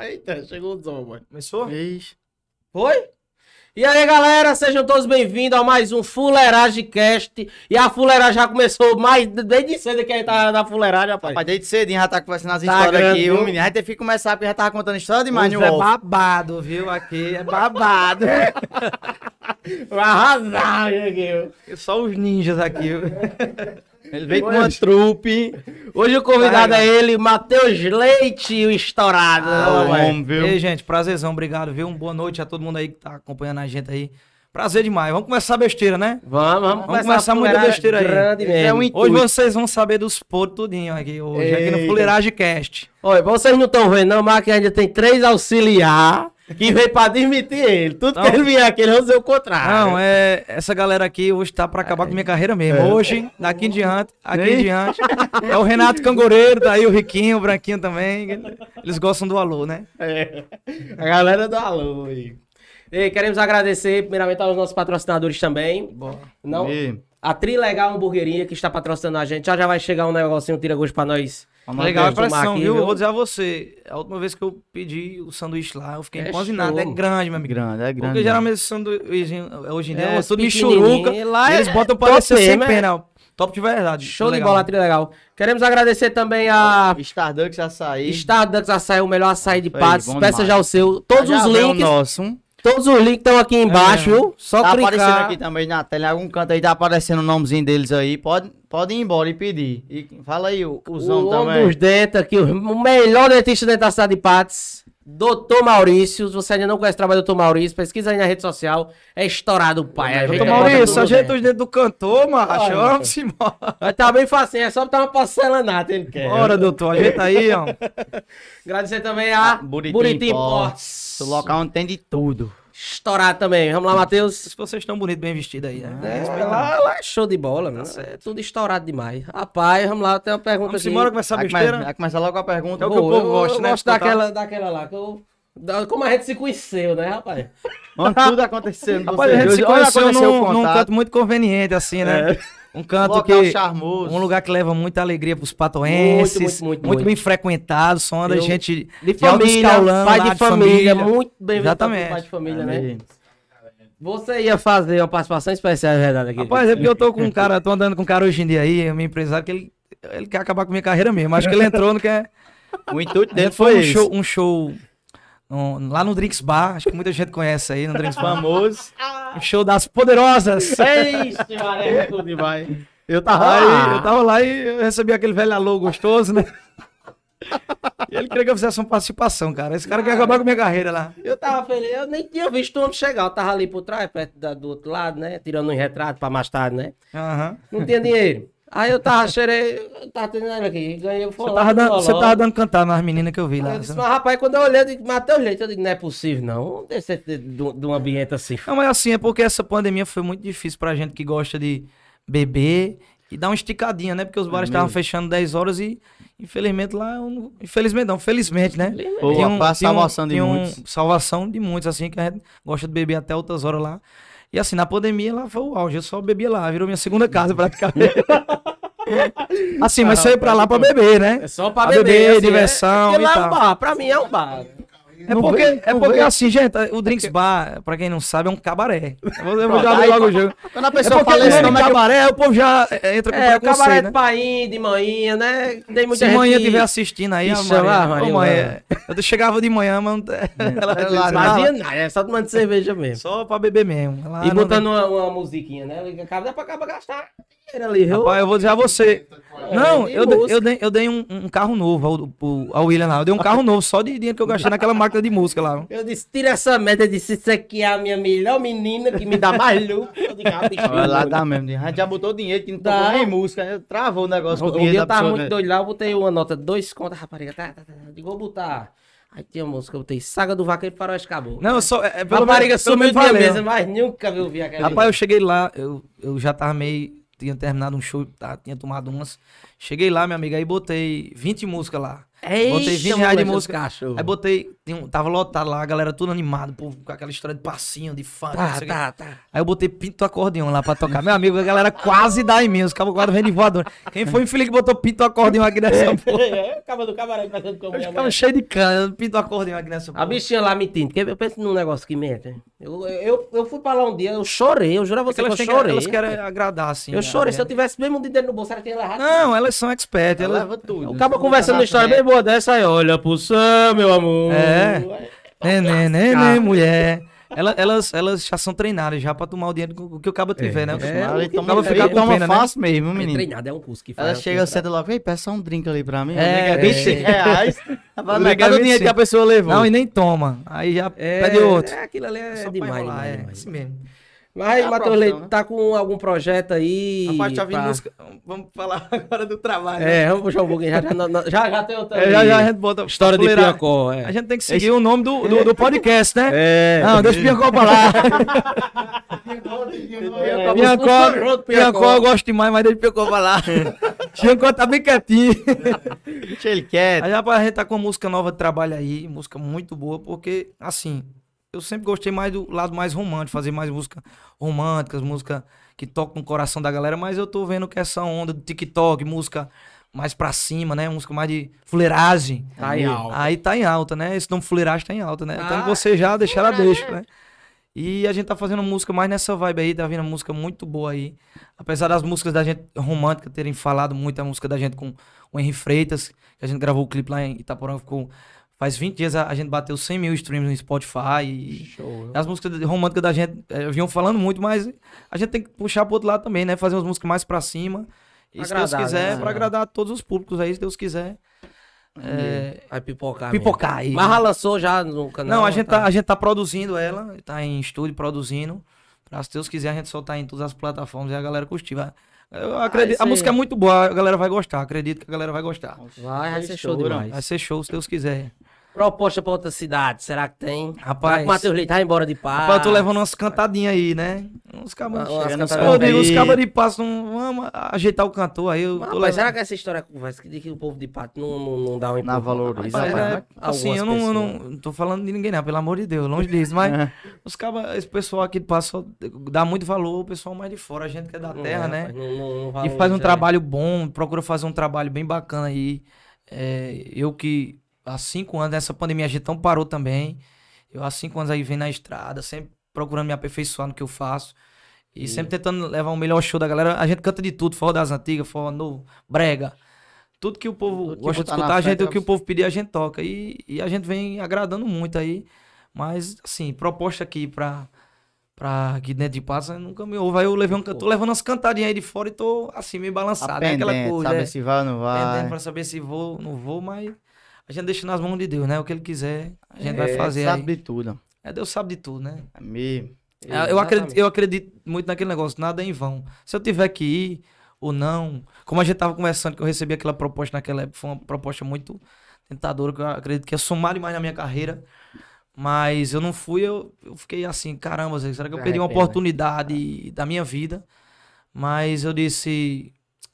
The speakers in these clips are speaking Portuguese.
Eita, chegou o som, mano. Começou? Ixi. Foi? E aí, galera, sejam todos bem-vindos a mais um Fuleiragem Cast. E a fuleiragem já começou mais desde cedo que a gente tá na fuleiragem, rapaz. Rapaz, desde cedinho já tá conversando as Tá histórias grande, aqui, viu, menino? A gente teve que começar porque já tava contando história demais no é babado, viu? Aqui é babado. Vai arrasar, Dieguinho. Só os ninjas aqui. Ele veio com uma trupe. Hoje o convidado é ele, Matheus Leite, o estourado. Ah, homem, viu? E aí, gente, prazerzão, obrigado, viu? Uma boa noite a todo mundo aí que tá acompanhando a gente aí. Prazer demais. Vamos começar a besteira, né? Vamos, vamos, Vamos começar muita besteira aí. É um Hoje vocês vão saber dos podres tudinho aqui, hoje, aqui no Eita. Fuleiragem Cast. Olha, vocês não estão vendo, não, mas aqui ainda tem três auxiliar que veio pra desmentir ele. Tudo que Não. ele vier aqui, ele vai dizer o contrário. Não, é. Essa galera aqui hoje tá pra acabar com minha carreira mesmo. Hoje, daqui em diante, aqui em diante. É o Renato Cangoreiro, tá aí o Riquinho, o Branquinho também. Eles gostam do alô, né? É. A galera do alô aí. E queremos agradecer, primeiramente, aos nossos patrocinadores também. Não, E- a Trilegal Hamburgueria, que está patrocinando a gente. Já já vai chegar um negocinho, um tira-gosto pra nós. Vamos Legal a impressão, aqui, viu? Eu vou dizer a você, a última vez que eu pedi o sanduíche lá, eu fiquei É empanzinado. É grande, meu amigo. Grande, é grande. Porque geralmente esse sanduíche hoje em dia É, é tudo michuruca. Lá e é eles botam pra top parecer sem é. pena. Top de verdade. Show de Legal. bola, Trilegal. Queremos agradecer também a Stardust açaí. Stardust Açaí, o melhor açaí de Patos. Peça demais. já o seu. Todos Já os vem o links, nosso. Todos os links estão aqui embaixo, É. viu? Só Tá aparecendo clicar. aqui também na tela, em algum canto aí tá aparecendo o nomezinho deles aí. Pode, pode ir embora e pedir. E fala aí, o O cuzão homem também. dos dentes aqui, o melhor dentista dentro da cidade de Patos. Doutor Maurício, se você ainda não conhece o trabalho do Doutor Maurício, pesquisa aí na rede social. É estourado, pai. Doutor Maurício, ajeita os dedos do cantor, macho. Vamos embora. Mas tá bem facinho, é só botar uma porcelanato, ele quer. Bora, doutor. Ajeita aí, ó. Agradecer também a Buriti Buriti Imports. O local onde tem de tudo. Estourado também. Vamos lá, Matheus. Se vocês estão bonitos, bem vestidos aí, né? É, lá, lá é show de bola, mano. É tudo estourado demais. Rapaz, vamos lá, tem uma pergunta Vamos aqui. embora com essa Vai, besteira. vai começar logo a pergunta. É o que o povo eu- gosta, eu né, gosto de escutar. daquela, daquela lá, que eu... Como a gente se conheceu, né, rapaz? Onde tudo acontecendo. Rapaz, a gente se conheceu aconteceu num, num canto muito conveniente, assim, né? Um canto Local que... charmoso. Um lugar que leva muita alegria pros patoenses. Muito, muito, muito, bem muito. frequentado, só anda Eu- gente De de família, pai lá de família, muito bem Exatamente. pai de família, né? Amém. Você ia fazer uma participação especial, é verdade, aqui. Rapaz, é porque eu tô com um cara, tô andando com um cara hoje em dia aí, meu empresário, que ele, ele quer acabar com minha carreira mesmo. Acho que ele entrou no que é. O intuito A dele foi foi um esse. show, um show um, lá no Drinks Bar, acho que muita gente conhece aí, no Drinks Bar. famoso. Um show das poderosas. Ixi, Maria, tudo demais. Eu tava Aí lá. eu tava lá e eu recebi aquele velho alô gostoso, né? E ele queria que eu fizesse uma participação, cara. Esse cara quer acabar com minha carreira lá. Eu tava feliz, eu nem tinha visto o homem chegar. Eu tava ali por trás, perto da- do outro lado, né? Tirando um retrato pra mais tarde, né? Aham. Não tinha dinheiro. Aí eu tava, cheirei, eu tava tendo ele aqui, ganhei o Você, folão tava você tava dando cantar nas meninas que eu vi lá. Eu disse, mas rapaz, quando eu olhei, eu digo, Matheus Leite, eu digo, não é possível, não. Vamos descer de, de, de um ambiente assim. Não, mas assim, é porque essa pandemia foi muito difícil pra gente que gosta de beber e dar uma esticadinha, né? Porque os bares estavam fechando 10 horas e, infelizmente, lá. eu não- Infelizmente, não, felizmente, né? Pô, Tinha a salvação de tinha um- muitos. salvação de muitos, assim, que a gente gosta de beber até outras horas lá. E assim, na pandemia lá foi o auge, eu só bebia lá, virou minha segunda casa praticamente. assim, mas só ia pra lá pra beber, né? É só pra Pra beber, beber, assim, diversão é, porque e lá é um tal. bar, pra mim é um bar. É porque, é porque assim, gente, o Drinks Bar, pra quem não sabe, é um cabaré. Eu vou, eu vou já abrir aí, logo o jogo. Quando a É pessoa porque fala esse nome, é que eu- cabaré, o povo já é, entra com É, o preconceito, cabaré né? de painho, de manhã, né? Tem muita Se gente manhã estiver assistindo aí, que a Maria, ah, Maria, é, eu chegava de manhã, mas não- ela disse, não- fazia nada, é só tomando cerveja mesmo. só pra beber mesmo. Ela E não- botando uma, uma musiquinha, né? Acaba, dá pra acabar gastar ali, viu? Rapaz, eu vou dizer a você. Não, eu, dei- música? eu, dei, eu dei um, um carro novo ao, ao- ao William lá. Eu dei um carro novo só de dinheiro que eu gastei naquela máquina de música lá. Eu disse, tira essa merda, eu disse, isso aqui é a minha melhor menina que me dá mais lucro. Eu ah, Olha lá, dá mesmo. A gente já botou dinheiro que não Dá. tocou nem música. né? Travou o negócio o dia eu tava muito né? doido lá, eu botei uma nota, dois contas, rapariga, tá, tá, tá. Eu digo, vou botar. Aí tinha uma música, eu botei Saga do Vaqueiro Faroeste acabou. Não, eu só. É, é, a rapariga menos- pelo sumiu de minha mesa, mas nunca vi ouvir aquela. Rapaz, eu cheguei lá, eu, eu já tava meio. Tinha terminado um show, tá, tinha tomado umas. Cheguei lá, minha amiga, aí botei 20 músicas lá. Botei 20 reais de música. os cachorros. Aí botei, tinha tava lotado lá, a galera tudo animado, pô, com aquela história de passinho, de funk, não Tá, o tá, tá. Aí eu botei pinto acordeão lá pra tocar. Meu amigo, a galera quase dá em mim, os cabos quase vêm de voador. Quem foi o infeliz que botou pinto acordeão aqui nessa porra? É, acaba do cabaré fazendo como Eu minha ficava cheio de cana, pinto acordeão aqui nessa A porra. bichinha lá mentindo, porque eu penso num negócio que mente. Eu, eu, eu fui pra lá um dia, eu chorei, eu juro a você Porque que eu elas, que- chorei. elas querem agradar, assim. eu a chorei, se eu galera. tivesse mesmo um dinheiro no bolso, era tinha levado. Não, elas são expert. Ela Elas... leva tudo. O cara conversando uma história bem boa dessa aí, olha pro céu, meu amor. É. Neném, neném, mulher. Ela- Elas, elas já são treinadas já pra tomar o dinheiro que- que o cabo tiver, né? é, o toma, cabo fica fica com toma pena, né? fácil mesmo, É menino. treinado, é um curso que faz. Ela é chega, senta logo, ei, peça um drink ali pra mim. É, É, 20 é. reais. O é dinheiro que a 25. pessoa levou. Não, e nem toma. Aí já É, pede outro. É, aquilo ali é Só pra demais, enrolar, demais, é, demais. assim mesmo. Mas É Matheus Leite, né? tá com algum projeto aí? Rapaz, tá vindo pra- música. Vamos falar agora do trabalho. né? É, vamos puxar um pouquinho. Já, já, já, já tem outra. É, já, já a gente bota. História de. Piacó, é. A gente tem que seguir o nome do, do, do podcast, né? É. Não, deixa o Piancó pra lá. É, Piancó, Piacó, Piancó eu gosto demais, mas deixa o Piancó pra lá. Piancó tá bem quietinho. Deixa ele quieto. Aí, rapaz, a gente tá com uma música nova de trabalho aí, música muito boa, porque, assim, eu sempre gostei mais do lado mais romântico, fazer mais música românticas, música que toca no coração da galera, mas eu tô vendo que essa onda do TikTok, música mais pra cima, né? Música mais de fuleiragem. Tá em alta. Aí tá em alta, né? Esse nome fuleiragem tá em alta, né? Então Ah, você já deixar ela deixa, né? E a gente tá fazendo música mais nessa vibe aí, tá vindo música muito boa aí. Apesar das músicas da gente romântica terem falado muito, a música da gente com o Henry Freitas, que a gente gravou o clipe lá em Itaporã, ficou. Faz 20 dias a, a gente bateu 100 mil streams no Spotify. E, Show. as músicas românticas da gente eh, vinham falando muito, mas a gente tem que puxar pro outro lado também, né? Fazer umas músicas mais pra cima. E se Deus quiser, né? pra agradar a todos os públicos aí, se Deus quiser. É, Vai pipocar. pipocar mesmo. aí. Mas já lançou já no canal? Não, a gente, tá, a gente tá produzindo ela, tá em estúdio produzindo. Pra se Deus quiser, a gente soltar em todas as plataformas e a galera curtir. vai. Eu acredito, isso a música é muito boa, a galera vai gostar. Acredito que a galera vai gostar. Vai, vai ser show Show, demais. Vai ser show, se Deus quiser. Proposta pra outra cidade, será que tem? Rapaz, o Matheus Leite vai embora de paz? Rapaz, eu tô levando umas cantadinhas aí, né? Uns digo, os Aí. cabas de passo não vamos ajeitar o cantor aí. Eu Mas, rapaz, levando- será que essa história conversa que diz que o povo de pato não, não, não dá um Não empurrão? valoriza, Rapaz, Rapaz, rapaz. é, assim, algumas eu não, eu não, não tô falando de ninguém, não, pelo amor de Deus, longe disso. Mas É. os cabas, esse pessoal aqui de passo dá muito valor, o pessoal mais de fora, a gente que é da Não terra, é, né? não- não- não E faz um é. trabalho bom, procura fazer um trabalho bem bacana aí. É, eu que há cinco anos, essa pandemia a gente não parou também. Eu há cinco anos aí venho na estrada, sempre procurando me aperfeiçoar no que eu faço. E sempre tentando levar o melhor show da galera. A gente canta de tudo, forró das antigas, forró novo, brega. Tudo que o povo Tudo que gosta de escutar, a gente, o que o povo pedir, a gente toca. E, e a gente vem agradando muito aí. Mas, assim, proposta aqui pra, pra aqui dentro de Patos, nunca me ouve. Aí eu levei um, tô levando umas cantadinhas aí de fora e tô, assim, meio balançado. É aquela Pendente, coisa, sabe é. se vai ou não vai. pra saber se vou, não vou, mas a gente deixa nas mãos de Deus, né? O que ele quiser, a gente vai É, fazer Sabe aí. de tudo. É, Deus sabe de tudo, né? É mesmo. É, Eu acredito, eu acredito muito naquele negócio, nada é em vão. Se eu tiver que ir ou não, como a gente tava conversando, que eu recebi aquela proposta naquela época, foi uma proposta muito tentadora, que eu acredito que ia somar demais na minha carreira. Mas eu não fui, eu, eu fiquei assim, caramba, será que eu perdi uma oportunidade da minha vida? Mas eu disse,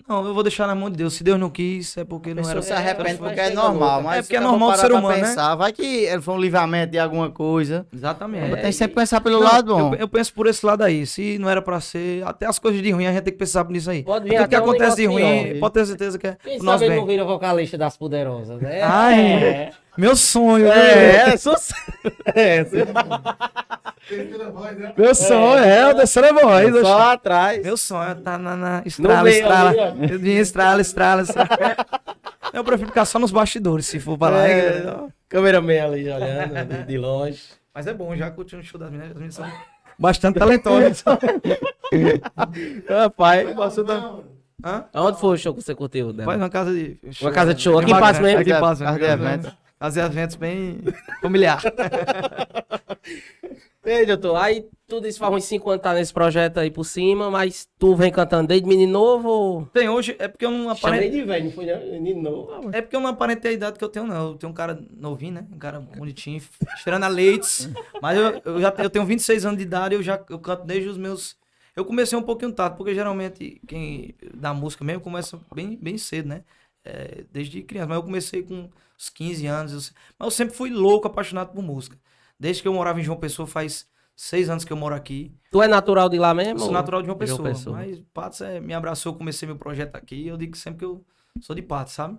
não, eu vou deixar na mão de Deus. Se Deus não quis, é porque não era. se arrepende porque é normal, mas É porque é normal do parar ser humano, né? pensar, Vai que ele foi um livramento de alguma coisa. Exatamente. Tem sempre que pensar pelo Não, lado bom. Eu, eu penso por esse lado aí. Se não era pra ser, até as coisas de ruim, a gente tem que pensar nisso aí. Pode vir Tudo que um acontece de ruim, pior. pode ter certeza que é Quem o nosso sabe ele não bem. vira vocalista das poderosas, né? Ai, meu sonho. viu? É, sucesso. É, Meu sonho é o terceira voz. só lá atrás. Meu sonho é tá na, na estrala, meio estrala. vim estrala, estrala, estrala. Eu prefiro ficar só nos bastidores, se for pra lá. É, cameraman ali olhando de, de longe. Mas é bom, já curtindo o show das meninas. As meninas são bastante talentosas. Rapaz, Hã? aonde foi o show que você curtiu dela? Faz uma casa de Uma casa de show. Aqui em Passo mesmo? Aqui em Passo De. Fazer eventos bem familiar. Ei, doutor, aí tudo isso faz uns 5 anos tá nesse projeto aí por cima, mas tu vem cantando desde menino novo ou... Tem hoje, é porque eu não aparentei. de velho, não foi menino novo. É porque eu não aparentei a idade que eu tenho, não. Eu tenho um cara novinho, né? Um cara bonitinho, cheirando a leites. Mas eu, eu já eu tenho 26 anos de idade, eu já eu canto desde os meus. Eu comecei um pouquinho tarde, porque geralmente quem da música mesmo começa bem, bem cedo, né? É, desde criança. Mas eu comecei com uns 15 anos. eu mas eu sempre fui louco, apaixonado por música. Desde que eu morava em João Pessoa, faz seis anos que eu moro aqui. Tu é natural de lá mesmo? Eu sou ou- natural de João de João Pessoa. Pessoa. Mas Patos é, me abraçou, comecei meu projeto aqui. Eu digo sempre que eu sou de Patos, sabe?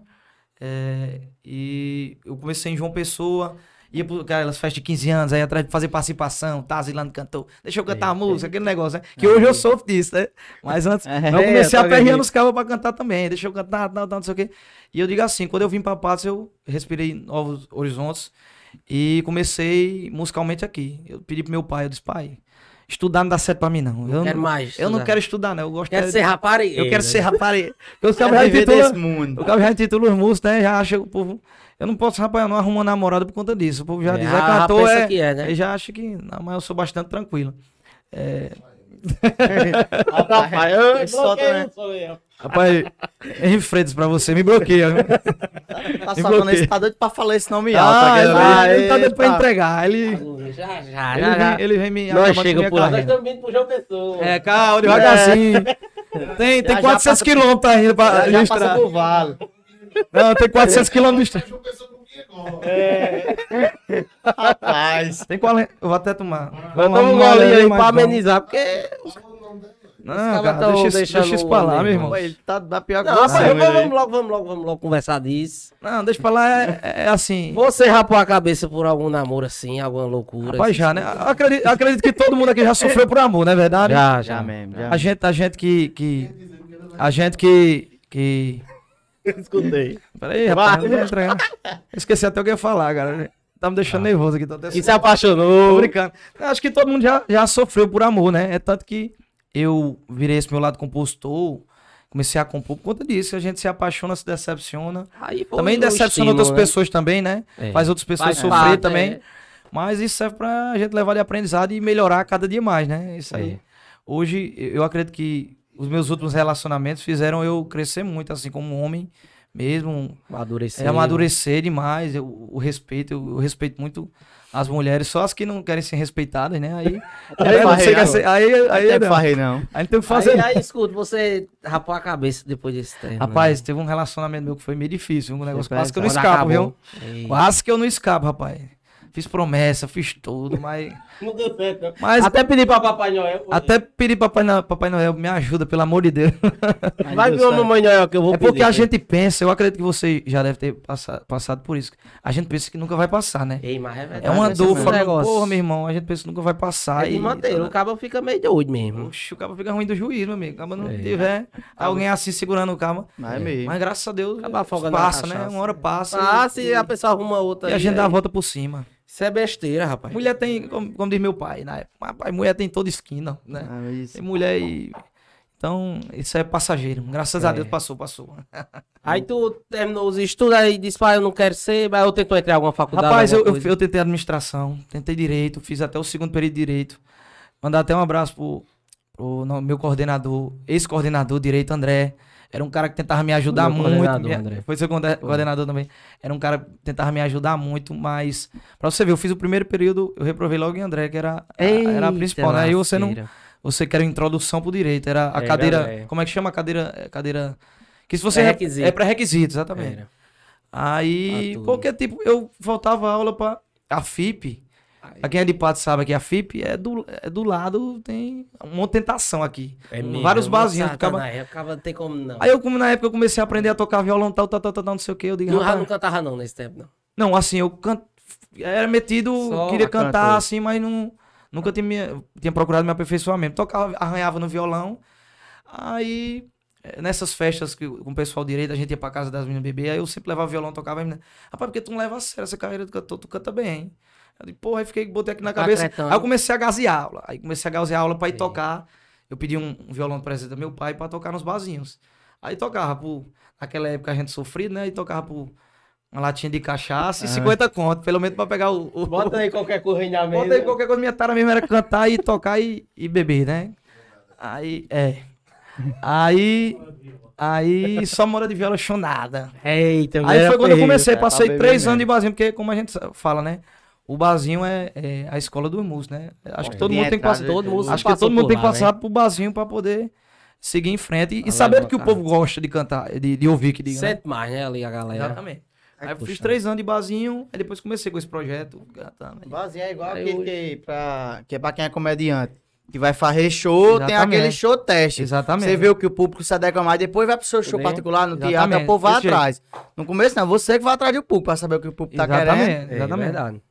É, e eu comecei em João Pessoa, ia para aquelas festas de 15 anos, aí atrás de fazer participação, Tazilando cantou, deixa eu cantar a música, aquele negócio, né? Que hoje eu sou disso, né? Mas antes, É, eu comecei eu a tô perreando vendo. os cabos pra cantar também, deixa eu cantar, tal, tal, não sei o quê. E eu digo assim, quando eu vim pra Patos, eu respirei novos horizontes e comecei musicalmente aqui. Eu pedi pro meu pai, eu disse, pai, estudar não dá certo pra mim não. Eu Quero não, mais. eu não estudar. quero estudar, não. Eu gosto Quero é- ser rapariga. eu quero ser rapariga. Porque os cabos Quer já viver intitulam, desse mundo. o cabo já intitula os músicos, né? Já acha o povo. Eu não posso, rapaz, eu não arrumo namorada por conta disso. O povo já É, diz, é cantor, é. que é, né? Ele já acha que. Não, mas eu sou bastante tranquilo. É, Rapaz, eu bloqueio, né? sou eu. rapaz, Henrique Freitas pra você, me bloqueia. Tá bloqueia. esse, tá doido pra falar esse nome alto. ah, ele, tá doido pra entregar. Ele, Já, já, ele, já. já. vem, ele vem me Nós chega por lá. Nós estamos vindo pro João Pessoa. É, calma, devagarzinho. Tem, tem Já- já 400 passa- quilômetros pra Já, já registrar. passa pro vale. Não, tem 400 quilômetros. Rapaz. Tem qual. Eu vou até tomar. Vamos Vamos um golinho aí pra bom. amenizar, porque. Não, cara, deixa, deixa isso pra lá, meu irmão. Ele tá da pior Não, rapaz, você, vamos, vamos logo, vamos logo, vamos logo conversar disso. Não, deixa pra lá, é, é assim. Você rapou a cabeça por algum namoro assim, alguma loucura? Rapaz, já, né? Acredito, acredito que todo mundo aqui já sofreu por amor, não é verdade? Já, Já já. mesmo, já. A gente, a gente que. que a gente que. que... Escutei. Peraí, rapaz, não entregar. Esqueci até o que eu ia falar, cara. Tá me deixando nervoso aqui. Tô até E se Tô apaixonou. brincando. Eu Acho que todo mundo já, já sofreu por amor, né? É tanto que eu virei esse meu lado compositor, comecei a compor por conta disso. A gente se apaixona, se decepciona. Aí foi Também decepciona outras né? pessoas também, né? É. Faz outras pessoas Faz sofrer parte, também. é. Mas isso serve pra gente levar de aprendizado e melhorar cada dia mais, né? Isso aí. É. Hoje, eu acredito que os meus últimos relacionamentos fizeram eu crescer muito, assim, como homem mesmo. Amadurecer. É amadurecer demais. Eu, o respeito, eu, eu respeito muito as mulheres, só as que não querem ser respeitadas, né? Aí, aí, você quer não. ser- aí, aí, Aí aí, não não. farrei, não. aí não tem o que fazer. Aí, aí, escuta, você rapou a cabeça depois desse tempo. Rapaz, teve um relacionamento meu que foi meio difícil, um negócio Foi quase que eu não escapo, acabou. viu? Ei. Quase que eu não escapo, rapaz. Fiz promessa, fiz tudo, mas. Não deu certo. não. Mas Até pedi pra Papai Noel. até pedir Papai Noel, Papai Noel, me ajuda, pelo amor de Deus. Vai vir uma Mamãe Noel que eu vou É porque pedir, a né? gente pensa, eu acredito que você já deve ter passado, passado por isso. A gente pensa que nunca vai passar, né? Ei, mas é verdade. É uma dor, falando, negócio. porra, meu irmão, a gente pensa que nunca vai passar. É e- manter, o cabo fica meio doido mesmo. Oxe, o cara fica ruim do juízo, meu amigo. Acaba não É. tiver alguém assim segurando o cabo. Mas é mesmo. Mas graças a Deus, passa, né? Uma hora passa. Ah, e, se a pessoa arruma outra e a aí, gente dá a volta por cima. Isso é besteira, rapaz. Mulher tem, como, como diz meu pai, na época, rapaz, mulher tem toda esquina, né? Ah, mas- Tem mulher e. Então, isso é passageiro. Graças a É. Deus passou, passou. Aí tu terminou os estudos aí disse, pai, eu não quero ser, mas eu tentou entrar em alguma faculdade. Rapaz, eu, alguma eu, coisa? eu tentei administração, tentei direito, fiz até o segundo período de direito. Mandar até um abraço pro, pro meu coordenador, ex-coordenador de direito, André. Era um cara que tentava me ajudar Meu muito. coordenador, me- André. Foi seu coorde- coordenador também. Era um cara que tentava me ajudar muito, mas. Pra você ver, eu fiz o primeiro período, eu reprovei logo em André, que era, a, era a principal, né? Aí você não. Você quer introdução pro direito. Era a Era, cadeira. é. Como é que chama a cadeira? é, Cadeira. Que se você. Pré-requisito. É pré-requisito, exatamente. Era. Aí, porque, tipo, eu voltava a aula pra. A FIP. Pra quem é de Pato sabe que a FIP é do, é do lado, tem uma tentação aqui. É mesmo, Vários barzinhos. Ficava... satanás, Acaba não tem como não. Aí eu, como na época, eu comecei a aprender a tocar violão, tal, tal, tal, tal, tal, não sei o que. Eu digo, não, rapaz, não cantava não nesse tempo, não. não, assim, eu can... era metido, Só queria cantar assim, mas não, nunca tinha, me- tinha procurado me aperfeiçoar mesmo. Tocava, arranhava no violão. Aí, eh, nessas festas que, com o pessoal direito, a gente ia pra casa das meninas beber, aí eu sempre levava violão, tocava. Rapaz, porque tu não leva a sério essa carreira de cantor, tu canta bem. Eu digo, porra, aí fiquei, botei aqui na Tá cabeça. acreditando. Aí eu comecei a gazear aula. Aí comecei a gazear aula pra ir Sim. tocar. Eu pedi um, um violão de presente do meu pai pra tocar nos barzinhos. Aí tocava por. Naquela época a gente sofria, né? E tocava por uma latinha de cachaça e 50 conto, pelo menos pra pegar o. o- Bota aí qualquer coisa na mesa. Bota aí qualquer coisa, minha tara mesmo era cantar e tocar e, e beber, né? Aí, é. Aí. Aí só mora de viola chonada. Eita, Aí foi quando eu comecei, cara, passei três anos de barzinho, porque como a gente fala, né? O barzinho é, é a escola dos músicos, né? Acho que todo Tem mundo tem que passar. todo mundo Acho que todo mundo tem que passar né? pro barzinho pra poder seguir em frente e, e sabendo que o povo gosta de cantar, de, de ouvir, que diga, né? Sente mais, né, ali a galera. Exatamente. Aí eu fiz três anos de barzinho, aí depois comecei com esse projeto, cantando. Vazinho é igual Aí aquele hoje- que, pra, que é pra quem é comediante. Que vai fazer show, tem Exatamente. aquele show teste. Exatamente. Você vê o que o público se adequa mais, depois vai pro seu show Entendeu? particular no teatro, Exatamente, o povo vai atrás. No começo não, você que vai atrás do público pra saber o que o público tá Exatamente. querendo. É, Exatamente. verdade.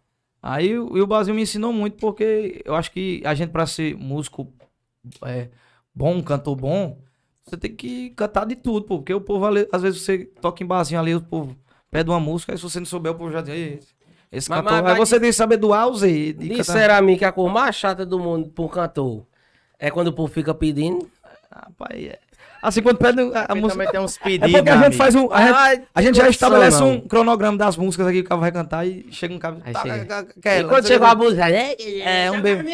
Aí o- o Brasil me ensinou muito porque eu acho que a gente, pra ser músico é, bom, cantor bom, você tem que cantar de tudo, pô, porque o povo, ali- às vezes você toca em barzinho ali, o povo pede uma música, aí se você não souber, o povo já diz, "Ei, esse Mas- cantor. mas- aí mas você tem que saber do A ao Z. de cantar. Disseram a mim que a cor mais chata do mundo pra um cantor é quando o povo fica pedindo. Rapaz, é- Assim, quando pede a, a Também música. tem uns É pedidos, porque a gente faz um. A gente, Ai, a gente já estabelece condição, um não. cronograma das músicas aqui que o cara vai cantar e chega um cara. Tá, chega. ca- ca- E quando não chegou o a música, né? É, um beijo.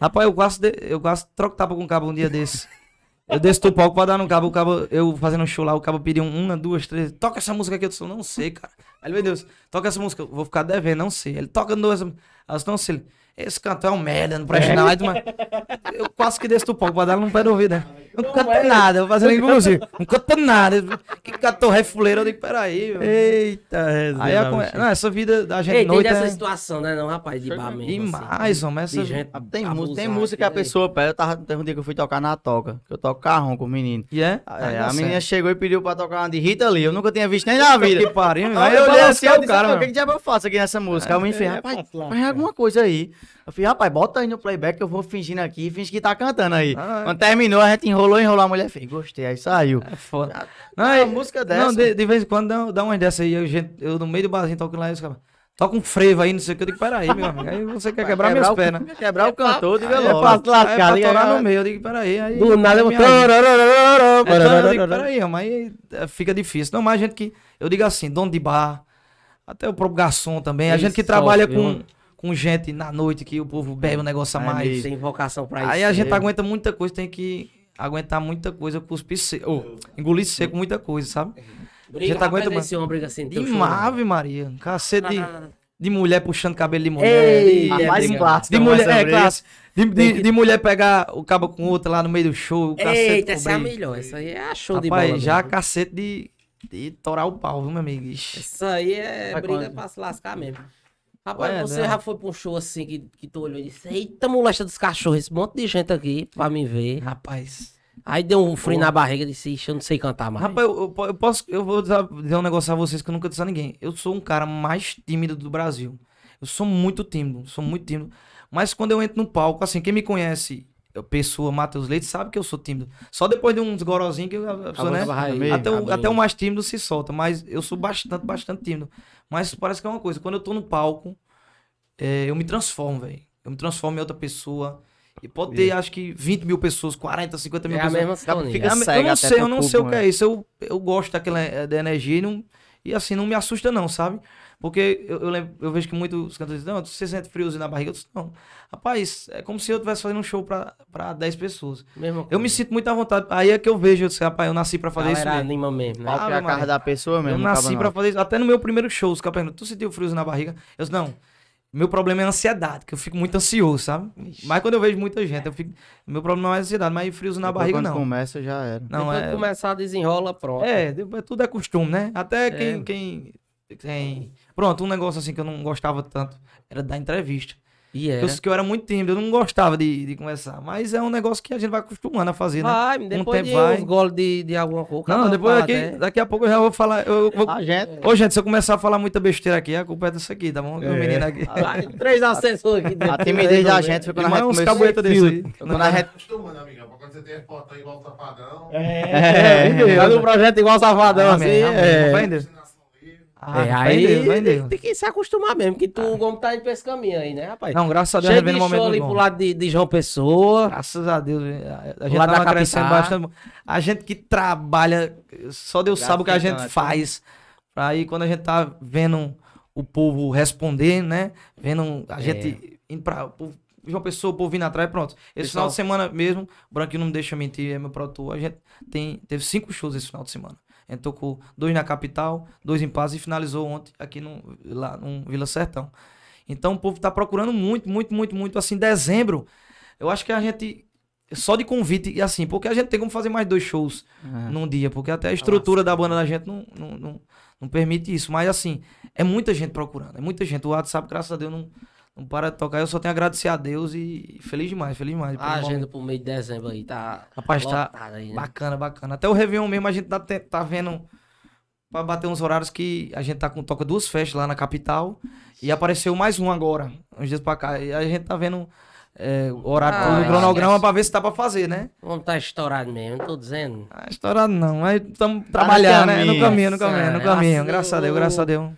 Rapaz, eu quase, de- eu quase troco tapa com um cabo um dia desse. Eu desço do palco pra dar no cabo, o cabo, eu fazendo um show lá, o cabo pediu uma, duas, três, toca essa música aqui, eu disse, não sei, cara. Aí meu Deus, toca essa música, eu vou ficar devendo, não sei. Ele toca duas, eu disse, não sei. Esse cantor é um merda, não presta não. Aí, tu, mas, eu quase que desço do palco pra dar no pé do ouvido, né? Não canto nada, eu vou fazendo inclusive, não canto nada. Que cantor refuleiro, eu digo, peraí, meu. Eita, Aí, a, conver- não, essa vida da gente Ei, tem noite dessa é situação, né, não, rapaz? De bar mesmo. demais, homem, assim. essa... De gente Tem, abusar música, tem música que a pessoa pede. Eu tava, teve um dia que eu fui tocar na toca, que eu toco carrão com o menino. E é? É, a menina chegou e pediu pra tocar uma de Rita Lee. Eu nunca tinha visto nem na vida. Que pariu, meu. Aí eu olhei assim, eu o disse, cara, "Rapaz, o que, diabo eu faço aqui nessa música? Aí o menino fez, é rapaz, faz alguma coisa aí. Eu falei, rapaz, bota aí no playback que eu vou fingindo aqui, finge que tá cantando aí. Ah, é. Quando terminou, a gente enrolou, enrolou, a mulher fez, gostei, aí saiu. É foda. Não, Não, é é- uma música dessa. Não, de, de vez em quando dá, dá umas dessas aí. Eu, eu no meio do barzinho tocando lá, e os caras, toca um frevo aí, não sei o que. Eu digo, peraí, meu amigo. Aí você quer Vai quebrar minhas pernas. quer Quebrar o cantor, diga Aí é logo. pra, Fácil lascar, aí é pra no meio. Eu digo, peraí. Aí, Do nada eu. Então, eu digo, peraí, mas aí é, fica difícil. Não, mas a gente que. Eu digo assim, dono de bar, até o próprio garçom também. A gente que trabalha com? Com gente na noite que o povo bebe um negócio a É mais. Tem vocação pra isso. Aí a gente mesmo. aguenta muita coisa, tem que aguentar muita coisa, cuspir seco. ou engolir seco muita coisa, sabe? Briga, a gente aguenta mais. esse homem briga assim. De Ave Maria, cacete de, não. de mulher puxando cabelo de mulher. Ei, de, A é mais briga. clássica. de mas mulher, é isso. classe. De, de, de mulher pegar o cabo com outra lá no meio do show. O cacete Eita, essa é a melhor. Essa aí é a show de Rapaz, bola. já mesmo. cacete de, de torar o pau, viu, meu amigo? Isso aí é Vai briga quando? pra se lascar mesmo. Rapaz, Ué, você né? já foi pra um show assim que, que tu olhou e disse: Eita, molesta dos cachorros, esse monte de gente aqui pra me ver. Rapaz. Aí deu um frio Pô. na barriga e disse: Ixi, eu não sei cantar mais. Rapaz, eu, eu po- eu posso. Eu vou dizer um negócio a vocês que eu nunca disse a ninguém. Eu sou um cara mais tímido do Brasil. Eu sou muito tímido, sou muito tímido. Mas quando eu entro no palco, assim, quem me conhece, eu, pessoa, Matheus Leite, sabe que eu sou tímido. Só depois de uns gorozinhos que eu- a pessoa, né? aí, Até o, até o mais tímido se solta, mas eu sou bastante, bastante tímido. Mas parece que é uma coisa, quando eu tô no palco, é, eu me transformo, velho. Eu me transformo em outra pessoa. E pode ter, acho que, 20 mil pessoas, 40, 50 mil É a pessoas. mesma sintonia. fica É, eu não sei, eu não sei o que né? é isso. Eu, eu gosto daquela eh, da energia e, não, e assim, não me assusta não, sabe? Porque eu, eu, lembro, eu vejo que muitos cantores dizem, não, você sente friozinho na barriga? Eu disse, não. Rapaz, é como se eu estivesse fazendo um show pra, pra 10 pessoas. Eu me sinto muito à vontade. Aí é que eu vejo, eu disse, rapaz, eu nasci pra fazer Galera isso mesmo. anima mesmo, né? É a Maria. da pessoa mesmo. Eu nasci pra não. fazer isso. Até no meu primeiro show, os caras perguntam, tu sentiu frios na barriga? Eu disse, não. Meu problema é a ansiedade, que eu fico muito ansioso, sabe? Mas quando eu vejo muita gente, eu fico. Meu problema não é a ansiedade, mas frios na Depois, barriga quando não. começa, já era. Não, Depois é. começar, desenrola, pronto. É, depois tudo é costume, né? Até É. quem, quem, quem- Pronto, um negócio assim que eu não gostava tanto era dar entrevista. E é. Eu, que eu era muito tímido, eu não gostava de, de conversar. Mas é um negócio que a gente vai acostumando a fazer, né? Vai, depois tempo de vai. uns goles de, de alguma coisa. não, depois daqui, daqui a pouco eu já vou falar. Eu, eu vou... A gente. Ô, gente, se eu começar a falar muita besteira aqui, a culpa é dessa aqui, tá bom? É. menino aqui. Vai, Três assessores aqui A timidez da gente foi quando a Mas gente uns começou. cabueta desse aí. Quando a gente acostumando, amigão. Pra quando você tem foto aí igual o Safadão. É, É, Faz um projeto igual o Safadão, assim. Amém, amém. é. Vai em Deus. Ensinação livre. Ah, É, aí Deus, tem, Deus. que se acostumar mesmo, que tu, o Gomes tá indo pra esse caminho aí, né, rapaz? Não, graças a Deus, Cheio vendo de o momento show ali do pro bom. lado de, de João Pessoa. Graças a Deus, a, a gente tava crescendo bastante. A gente que trabalha, só Deus sabe o que a gente faz. Aí quando a gente tá vendo o povo responder, né? Vendo a É. gente indo pra. o João Pessoa, o povo vindo atrás, pronto. Esse Pessoal- final de semana mesmo, o Branquinho não me deixa mentir, é meu produtor. A gente tem, teve cinco shows esse final de semana. A gente tocou dois na capital, dois em Paz e finalizou ontem aqui no, lá no Vila Sertão. Então o povo tá procurando muito, muito, muito, muito. Assim, dezembro, eu acho que a gente. só de convite, e assim, porque a gente tem como fazer mais dois shows É. num dia, porque até a estrutura da banda da gente não, não, não, não permite isso. Mas assim, é muita gente procurando, é muita gente. O WhatsApp, graças a Deus, não, não para de tocar. Eu só tenho a agradecer a Deus e feliz demais, feliz demais. A agenda momento. pro mês de dezembro aí tá. Rapaz, tá aí, né? bacana, bacana. Até o Réveillon mesmo a gente tá, tá vendo pra bater uns horários que a gente tá com toca duas festas lá na capital e apareceu mais um agora, uns dias pra cá. E a gente tá vendo é, o horário, Ah, o cronograma esquece. pra ver se dá pra fazer, né? Vamos tá estourado mesmo, não tô dizendo. Ah, estourado não, mas estamos trabalhando, né? No caminho. caminho, no caminho, no É, caminho. assim, Graças a Deus, graças a Deus.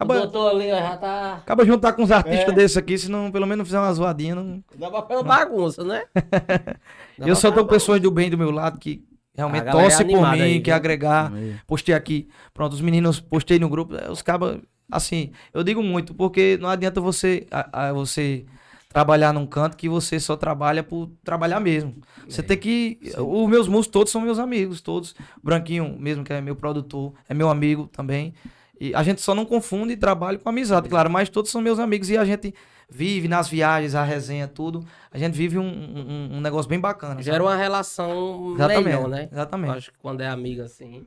O Acaba, doutor ali ó, já tá. acaba juntar com uns artistas É. desses aqui, se não, pelo menos fizer uma zoadinha. Não... Dá pra pela bagunça, né? Eu só tô com pessoas do bem do meu lado que realmente é torcem por mim, aí, que viu? agregar. Postei aqui, pronto, os meninos postei no grupo, os cabas, assim, eu digo muito, porque não adianta você, a- a- você trabalhar num canto que você só trabalha por trabalhar mesmo. Você tem que, os meus músicos todos são meus amigos, todos, o Branquinho mesmo, que é meu produtor, é meu amigo também, e a gente só não confunde trabalho com amizade, claro, mas todos são meus amigos e a gente vive nas viagens, a resenha, tudo, a gente vive um, um- um negócio bem bacana. Gera sabe? uma relação Exatamente, melhor, né? Eu exatamente. acho que quando é amigo assim.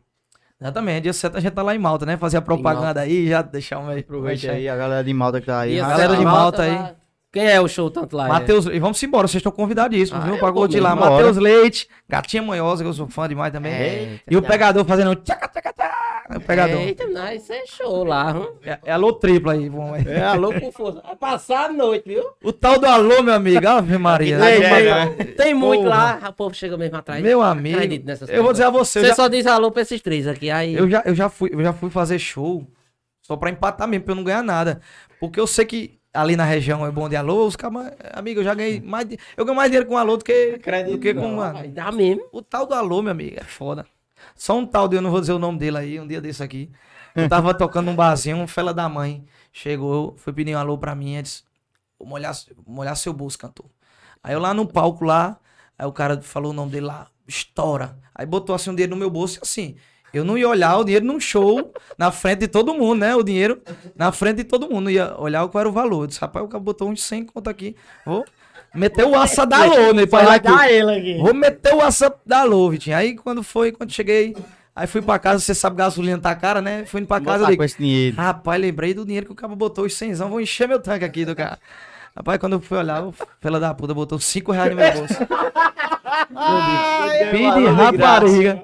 Exatamente, dia 7 a gente tá lá em Malta, né? Fazer a propaganda aí, já deixar um Aproveite aí a galera de Malta que tá aí. E a galera de Malta tá- aí. Quem é o show tanto lá? Matheus, e vamos embora, vocês estão convidadíssimos, Ah, viu? vou de lá. Matheus Leite, Gatinha Manhosa, que eu sou fã demais também. É, e o pegador fazendo tchaca, tchaca, tchaca, o pegador. Eita, não, isso é show lá, hum? É, é alô tripla aí, bom. É, alô com força. Vai passar a noite, viu? O tal do alô, meu amigo, Ave Maria. Tem, é, tem- muito Porra. lá, o povo chega mesmo atrás. Meu amigo, eu vou dizer a você, Você já, só diz alô pra esses três aqui, aí... eu, já, eu, já fui, eu já fui fazer show só pra empatar mesmo, pra eu não ganhar nada. Porque eu sei que ali na região é bom de alô, os caras, amigo, eu já ganhei mais, di- eu ganho mais dinheiro com alô do que, do que com uma... vai dar mesmo. O tal do alô, meu amigo, é foda. Só um tal de, eu não vou dizer o nome dele aí, um dia desse aqui. Eu tava tocando num barzinho, um fela da mãe. Chegou, foi pedir um alô pra mim, e disse, "Vou molhar, molhar seu bolso, cantor. Aí eu lá no palco lá, aí o cara falou o nome dele lá, estoura. Aí botou assim um dinheiro no meu bolso e assim, eu não ia olhar o dinheiro num show, na frente de todo mundo, né? O dinheiro na frente de todo mundo. Ia olhar qual era o valor. Eu disse, rapaz, o cara botou uns 100 conto aqui. Vou meter o aça da alô, né? Lá aqui. ele aqui. Vou meter o WhatsApp da Lô, Vitinho. Aí quando foi, quando cheguei, aí fui pra casa, você sabe, gasolina tá cara, né? Fui indo pra casa, eu digo, com esse dinheiro. rapaz, lembrei do dinheiro que o cara botou, os 100, vou encher meu tanque aqui do cara. Rapaz, quando eu fui olhar, o fela da puta botou 5 reais no meu bolso. Pide rapariga.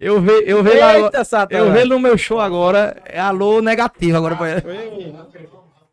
Eu vi, eu vi lá, Eita, Satanás. eu vi no meu show agora, é alô negativo agora pra ele.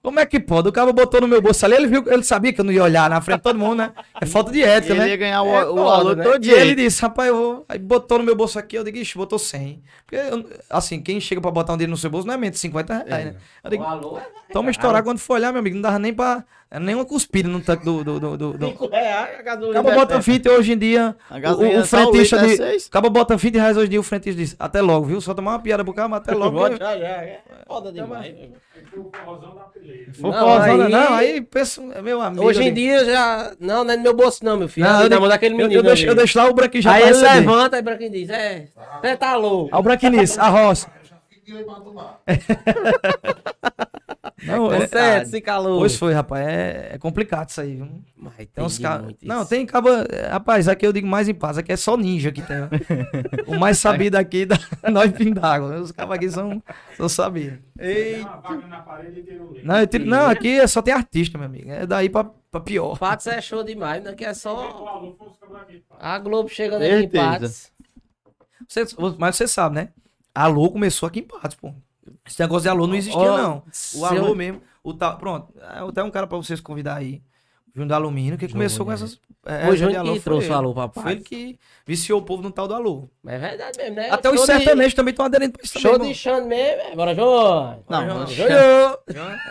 Como é que pode? O cara botou no meu bolso ali, ele viu, ele sabia que eu não ia olhar na frente de todo mundo, né? É falta de ética, Ele né? ia ganhar o, É o alô né? todo E ele dia. disse, rapaz, eu vou. Aí botou no meu bolso aqui, eu digo, ixi, botou 100. Porque, eu- assim, quem chega pra botar um dinheiro no seu bolso não é menos de 50 reais, né? Eu digo, alô é toma estourar quando for olhar, meu amigo, não dava nem pra. Era nem uma cuspida no tanque do. do, do, do, do... 5 reais, a gasolina. Acaba bota fita hoje em dia. A O, gasolina o, o o frentista é de. seis. Acaba bota 20 reais hoje em dia, o frentista diz. Até logo, viu? Só tomar uma piada pro cara, mas até logo. Porque- já, já. É foda demais. Se for Não, forrozão, aí- não, aí pensa, é meu amigo. Hoje em eu dia já. Não, não é no meu bolso, não, meu filho. Não, Não, eu, na de- mão daquele eu- menino. eu, deixo, eu deixo lá o branquinho já aí ele levanta, aí pra quem diz: É, você tá louco. Ó o branquinice, a roça. Fiquei aí pra tomar. Não, Tá é, certo, se calou. Pois foi, rapaz. É, é complicado isso aí. Viu? Mas Tem uns caras. muito Não, tem caba. é, Rapaz, aqui eu digo mais em paz. Aqui é só ninja que tem. o mais sabido aqui da nós fim d'água. Os cabas aqui são, são sabidos. Não, eu tiro- não, aqui é só tem artista, meu amigo. É daí pra, pra pior. Patos é show demais, né? Que é só. A Globo chegando aqui em. Patos. Você- mas você sabe, né? Alô começou aqui em Patos, pô. Esse negócio de alô não existia, Ó, não. O alô eu- mesmo. O tal, pronto. é, Até um cara pra vocês convidar aí. O Júnior do Alumínio, que começou com essas. É, O de Júnior alô, que foi trouxe ele. o alô pra Foi ele que viciou o povo no tal do alô. É verdade mesmo, né? Até os Show de- sertanejos também estão aderindo pra isso Show também. de Xande mesmo. é, Bora, João. Não, João.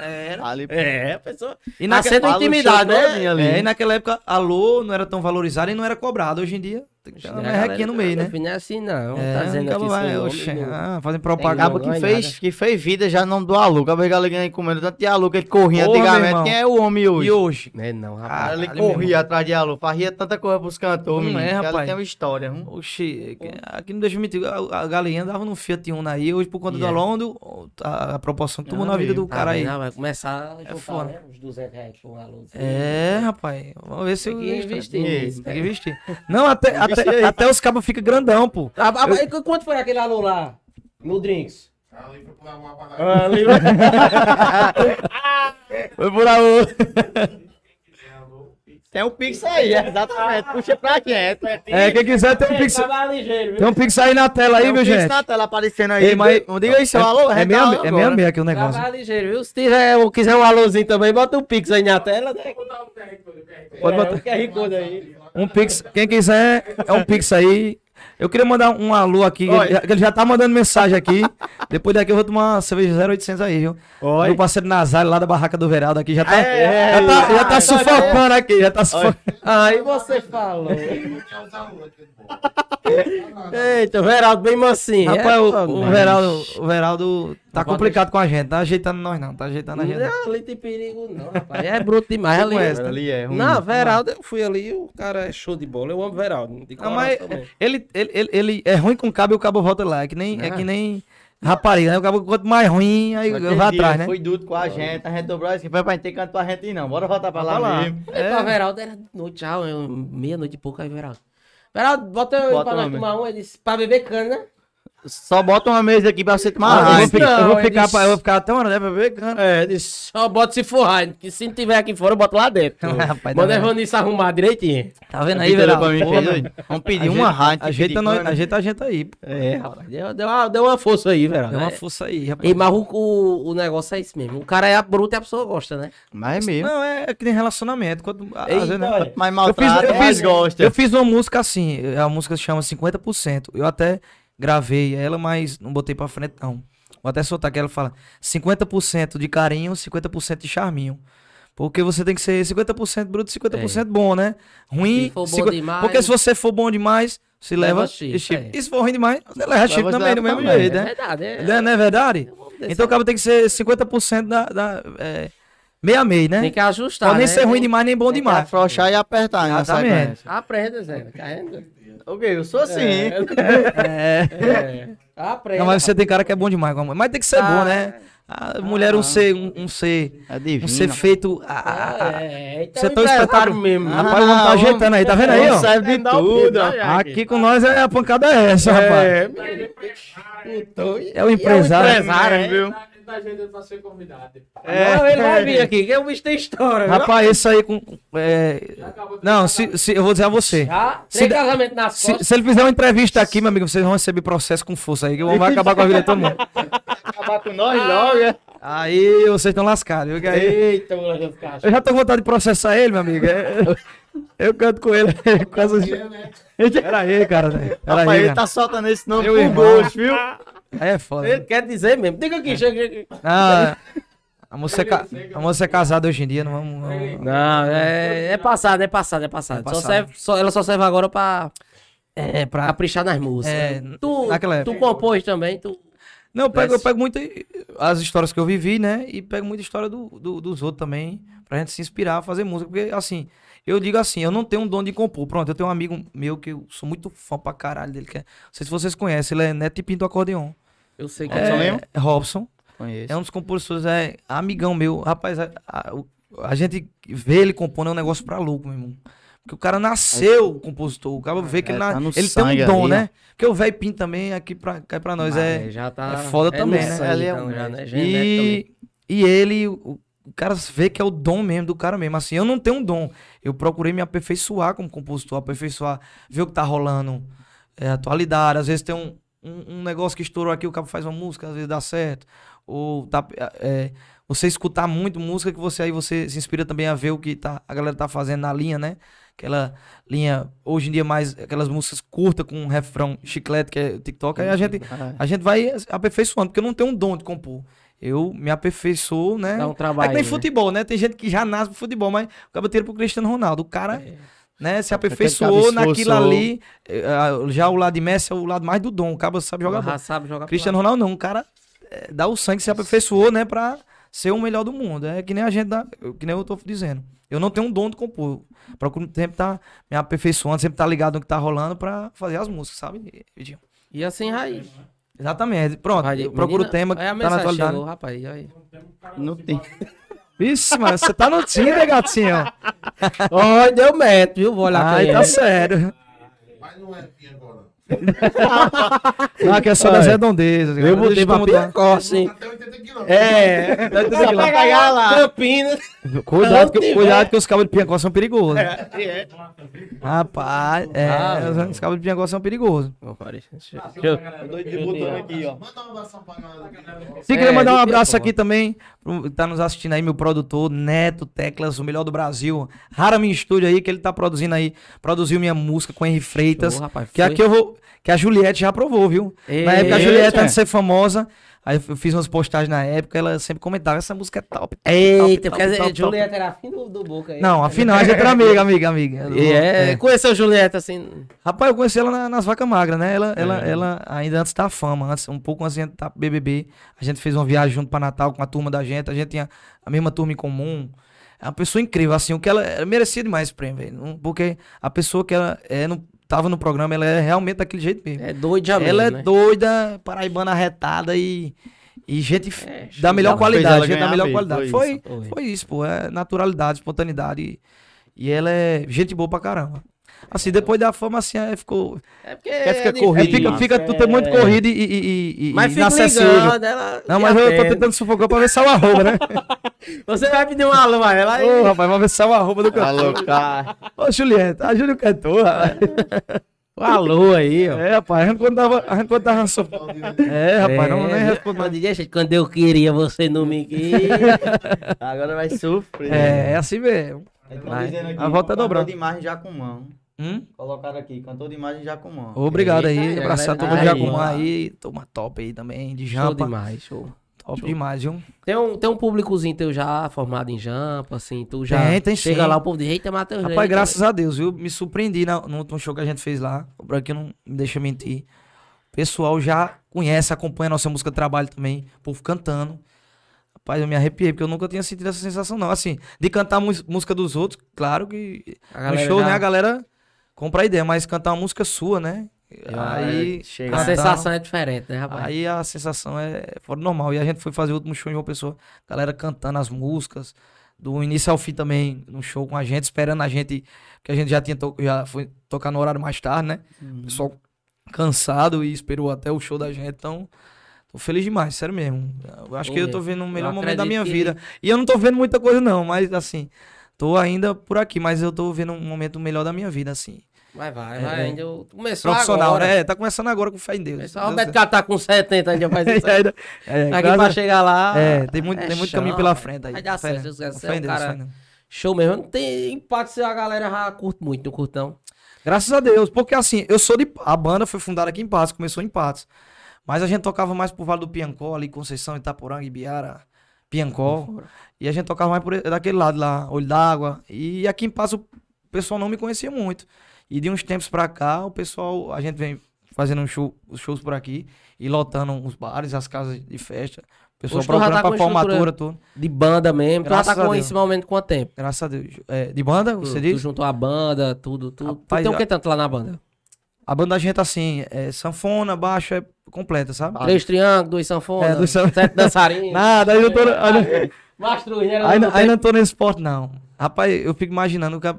Era. Ali, É, a pessoa. E Nascendo intimidade, show né? é, e naquela época, alô não era tão valorizado e não era cobrado. Hoje em dia, tem que ter uma merrequinha no meio, né? Não é assim, não. É, tá dizendo aqui vai, oxe, não. ah, fazendo propaganda. Acaba Não que é fez, que fez vida já nome do Alu. Acaba que galinha comendo tanto de Alu que ele corria Porra, antigamente. Quem é o homem hoje? E hoje? Não é não, Ah, rapaz. ele Caralho, corria atrás de Alu, fazia tanta coisa pros cantores, Não menino. é, rapaz. tem uma história. hum. Oxi, aqui não deixa eu mentir. A, a galinha dava no Fiat Uno aí, hoje por conta do Yeah. Alonso, a, a proporção tomou Ah, na vida do Tá cara aí. vendo? vai começar a É juntar, né? Uns 200 reais um aluno. É, rapaz. Vamos ver se Tem eu que investir nisso. Tem que investir. Não, até, até, até os cabos ficam grandão, pô. Ah, ah, mas Quanto foi aquele aluno lá? No Drinks? Ali foi pra uma padaria. Ali, Foi por Alu. Tem um pix aí, exatamente. Puxa pra gente. É, quem quiser tem um pix, ligeiro, tem um pix aí na tela aí, Tem um meu pix gente. na tela aparecendo aí. Ei, mas- Não diga isso, Alô. É meia, é meia meia aqui o negócio. Tava ligeiro, viu? Se tiver, ou quiser um alôzinho também, bota um pix aí na tela, né? Pode É, botar. o QR Code aí. Um pix, quem quiser, é um pix aí. Eu queria mandar um alô aqui, ele, já- ele já tá mandando mensagem aqui. Depois daqui eu vou tomar uma cerveja 0800 aí, viu? Oi. Meu parceiro Nazário lá da barraca do Veraldo aqui já tá, É, já tá, já tá é, sufocando aqui, já tá sufocando. Aí você falou. Eita, o Veraldo bem mansinho. Rapaz, é, o, fogo, o mas- Veraldo, o Veraldo tá complicado com a gente, tá ajeitando nós não, tá ajeitando a gente. não. Não, ali tem perigo não, rapaz. É bruto demais ali. conhece, ali é ruim. Não, Veraldo, eu fui ali, o cara é show de bola. Eu amo Veraldo. Não, mas mesmo. ele, ele, ele, ele é ruim com cabo e o cabo volta lá. É que nem, é Ah. que nem rapariga, né? O cabo quanto mais ruim, aí Aquele vai atrás, né? Foi duro com a gente, a gente dobrou assim, foi pra gente ter canto pra gente ir, não. Bora voltar pra lá, lá. mesmo. É. Pra Veraldo era de noite já, eu- meia-noite e pouco aí, Veraldo. Veraldo, bota eu Bota pra nós tomar um. Ele disse, pra beber cana. Só bota uma mesa aqui pra você tomar Ah, eu, mas- ficar, eu, não, vou ficar, disse- eu vou ficar até uma hora, né? Pra ver, cara. É, disse, só bota se for raio, que se não tiver aqui fora, eu boto lá dentro. Rapaz, tá Manda vendo? Evanice arrumar direitinho. Tá vendo aí, Aí, velho? Vamos pedir uma rádio. Ajeita, nós, ajeita a gente aí. pô. É, rapaz, deu, deu, uma, deu uma força aí, Veraldo. Dá uma É. força aí, rapaz. E, mas o, o, o negócio é isso mesmo. O cara é bruto e a pessoa gosta, né? Mas é mesmo. Não, é que nem relacionamento. Quando, às Eita, vezes, né? olha. Mais Eu fiz, eu, mais fiz, gosta. eu fiz uma música assim, a música se chama 50%. Eu até gravei ela, mas não botei pra frente, não. Vou até soltar que ela fala 50% de carinho, 50% de charminho. Porque você tem que ser 50% bruto e 50% bom, né? Ruim. Se for bom 50 demais- Porque se você for bom demais, você Leva leva, chifre, chifre. é. E se for ruim demais, você leva você também, leva do mesmo também. jeito, É né? verdade, é. Não é- não é verdade? desse Então o cara tem que ser 50% da, da é, meia meia, né? Tem que ajustar, Pode nem né? ser ruim demais, nem bom Tem que demais. afrouxar e apertar na Exatamente. Aprenda, Zé. Ok, eu sou assim. É. É. Aprenda. Não, mas você tem cara que é bom demais com a mãe. Mas tem que ser Ah, bom, né? A mulher, um ser, um, um ser, É um ser feito. Ah, ah, é. Então Você é tá um espetáculo empresário mesmo. Ah, Rapaz, o homem tá ajeitando aí, tá vendo aí, ó? Serve de o tudo. Aqui com nós é a pancada é essa, rapaz. É, Putou. É o empresário. É o empresário, É, é. viu? Tá agendando pra ser convidado. Não, ele vai vir aqui, que o bicho tem história. viu? Rapaz, esse aí com. é, Não, se, se- eu vou dizer a você. Já, Se três casamentos nas Se, costas. se ele fizer uma entrevista aqui, meu amigo, vocês vão receber processo com força aí, que vai acabar com a vida de todo mundo. Acabar com nós logo, é? Aí vocês estão lascados. viu? Que aí- Eita, moleque. Eu já tô com vontade de processar ele, meu amigo. É- Eu canto com ele. essas... Pera aí, cara. Pera Rapaz, aí, ele cara. tá soltando esse nome por gosto, viu? Aí é foda. Ele quer dizer mesmo. Diga aqui, chega aqui. Ah, a moça, é ca- a moça é casada hoje em dia, não vamos. não- Não, é, é passado, é passado, é passado. É Só passado. serve, só, ela só serve agora pra É, pra. caprichar nas músicas. É, tu, naquela tu compôs também, tu. Não, eu pego, eu pego muito as histórias que eu vivi, né? E pego muita história do, do- dos outros também, pra gente se inspirar a fazer música. Porque, assim, eu digo assim, eu não tenho um dom de compor. Pronto, eu tenho um amigo meu que eu sou muito fã pra caralho dele. Que é, não sei se vocês conhecem, ele é Neto e Pinto Acordeon. Eu sei que Robson É, Lima? é Robson. Conheço. É um dos compositores, é amigão meu. Rapaz, a, a- a gente vê ele compondo é um negócio pra louco, meu irmão. Porque o cara nasceu compositor. O cara vê que É, ele, na- tá ele tem um dom, ali, né? Porque o velho Pinto também aqui pra, cai pra nós. é, já tá, é foda também, no né? sangue, é então, um né? Também. E, e ele, o, o cara vê que é o dom mesmo do cara mesmo. Assim, eu não tenho um dom. Eu procurei me aperfeiçoar como compositor, aperfeiçoar, ver o que tá rolando, é, atualidade. Às vezes tem um, um, um negócio que estourou aqui, o cara faz uma música, às vezes dá certo. Ou tá, é, você escutar muito música que você aí você se inspira também a ver o que tá, a galera tá fazendo na linha, né? Aquela linha, hoje em dia mais, aquelas músicas curtas com um refrão chiclete, que é TikTok. Aí a gente, Ah, a gente vai aperfeiçoando, porque eu não tenho um dom de compor. Eu me aperfeiçoo, né? Dá um É trabalho. que nem né? futebol, né? Tem gente que já nasce pro futebol, mas o tira pro Cristiano Ronaldo. O cara É. né? Se Aquele aperfeiçoou naquilo ali. eh, ah, Já o lado de Messi é o lado mais do dom. O cabo sabe jogar. Já sabe jogar Cristiano Ronaldo não. O cara eh, dá o sangue, se aperfeiçoou, né? Pra ser o melhor do mundo. É que nem a gente dá. Que nem eu tô dizendo. Eu não tenho um dom de compor. Procuro sempre estar me aperfeiçoando, sempre estar ligado no que tá rolando pra fazer as músicas, sabe, Vidinho? E assim, Raiz. Exatamente. Pronto. Vai, eu procuro o tema que aí a tá na atualidade. chegou, rapaz. Aí. Não tem. Vixe, mano, você tá no Tinder, gatinho. Oi, deu metro, viu? Vou olhar Ai, quem tá é. sério. Mas não é fim agora. Ah, que é só das redondezas. Eu botei pra Piacó, Tá sim. Até 80 quilômetros. É. Só pegar lá. Campinas. Cuidado, que, cuidado que os cabos de Piancó são perigosos. É. Rapaz, é, Ah, os, os cabos de Piancó são perigosos. Ô, Paris, deixa- deixa eu- Doido de botão aqui, ó. Manda um abração pra galera aqui. Se É, quiser mandar um abraço aqui também, tá nos assistindo aí, meu produtor, Neto Teclas, o melhor do Brasil. Raramin Studio aí, que ele tá produzindo aí, produziu minha música com Henry Freitas. Show, rapaz, que foi. aqui eu vou, que a Juliette já aprovou, viu? Na época a. Juliette, antes de ser famosa, aí eu fiz umas postagens na época, ela sempre comentava, essa música é top. top, Eita, top, top, top. Julieta era afim do, do Boca aí. Não, afinal, a gente era amiga, amiga, amiga. E é, É. conheceu Julieta assim. Rapaz, eu conheci ela na- nas vacas magras, né? Ela, ela, É. ela ainda antes da fama, antes, um pouco antes pro BBB, a gente fez uma viagem junto pra Natal com a turma da gente, a gente tinha a mesma turma em comum. É uma pessoa incrível, assim, o que ela, ela merecia demais esse prêmio, velho. Não- Porque a pessoa que ela é, no, tava no programa, ela é realmente daquele jeito mesmo. É doido já ela é mesmo, né? doida, paraibana arretada e, e gente É, da melhor qualidade, gente da melhor mesmo, qualidade. foi Foi, isso. Foi. foi isso, pô, é naturalidade, espontaneidade e, e ela é gente boa pra caramba. Assim, depois da fama, assim, aí ficou... É porque é corrido, É, difícil. fica, fica tudo muito É. corrido e, e, e, e Mas fica ligando, ela... Não, mas te eu tô atende. tentando sufocar pra ver se é o arroba, né? Você vai pedir um alô a ela Ô, aí. rapaz, vamos ver se é o arroba do cantor. Alô, cara. Ô, Julieta, ajuda o cantor, rapaz. Um alô aí, ó. É, rapaz, a gente quando tava... A gente quando tava... É, rapaz, não nem responde mais. Quando, eu queria, você não me quis. Agora vai sofrer. É, é assim mesmo. Aqui, A volta é dobrando. de imagem Jacumã. Hum? Colocaram aqui, cantor de imagem Jacumã. Obrigado Eita, aí, abraçar todo galera mundo de Jacumã aí. toma top aí também, de Show jampa, demais, show. top demais, viu? Tem um, tem um públicozinho teu já formado em jampa, assim, tu já Tem, tem chega sim. lá, o povo diz, eita, Matheus Rapaz, graças a Deus, viu? Me surpreendi na- no último show que a gente fez lá, o Branquinho não me deixa mentir. O pessoal já conhece, acompanha a nossa música de trabalho também, o povo cantando. Rapaz, eu me arrepiei, porque eu nunca tinha sentido essa sensação, não. Assim, de cantar música dos outros, claro que A no galera show, já- né, a galera compra a ideia, mas cantar uma música sua, né? Aí, chega. A sensação é diferente, né, rapaz? Aí a sensação é fora do normal. E a gente foi fazer o último show em uma pessoa, galera cantando as músicas, do início ao fim também, no show com a gente, esperando a gente, que a gente já tinha to já foi tocar no horário mais tarde, né? O pessoal cansado e esperou até o show da gente. Então, tô feliz demais, sério mesmo. Eu acho Pô, que eu tô vendo o melhor momento da minha que- vida. E eu não tô vendo muita coisa, não, mas assim, tô ainda por aqui, mas eu tô vendo um momento melhor da minha vida, assim. Vai, vai, É, vai. é. Ainda começou Profissional, agora. né? Tá começando agora com fé em Deus. Pessoal, o Carlos tá com 70 ainda faz isso. É, ainda- é, Aqui pra a- chegar lá. É, tem muito, é tem muito chão, caminho pela rapaz. frente aí. Vai dar certo, é em um Deus, cara show mesmo. Não tem impacto se a galera já curte muito, não curte não. Graças a Deus, porque assim, eu sou de. A banda foi fundada aqui em Patos, começou em Patos. Mas a gente tocava mais pro Vale do Piancó, ali, Conceição, Itaporanga, Ibiara, Piancó. E a gente tocava mais por daquele lado lá, Olho d'Água. E aqui em Patos o pessoal não me conhecia muito. E de uns tempos pra cá, o pessoal, a gente vem fazendo um show, os shows por aqui e lotando os bares, as casas de festa. O pessoal Hoje tu procurando tá pra formatura, tudo. De banda mesmo. Tu já Graças tá com esse momento quanto tempo? Graças a Deus. É, de banda, você tu, diz? tu juntou a banda, tudo, tudo. Tu Rapaz, tem o que tanto lá na banda? A banda da gente, assim, é sanfona, baixo, é completa, sabe? Três triângulos, dois sanfonas, É, dois san- sete dançarinos. Nada, aí eu tô. aí- né? Aí, não- não tô nesse esporte, não. Rapaz, eu fico imaginando que a-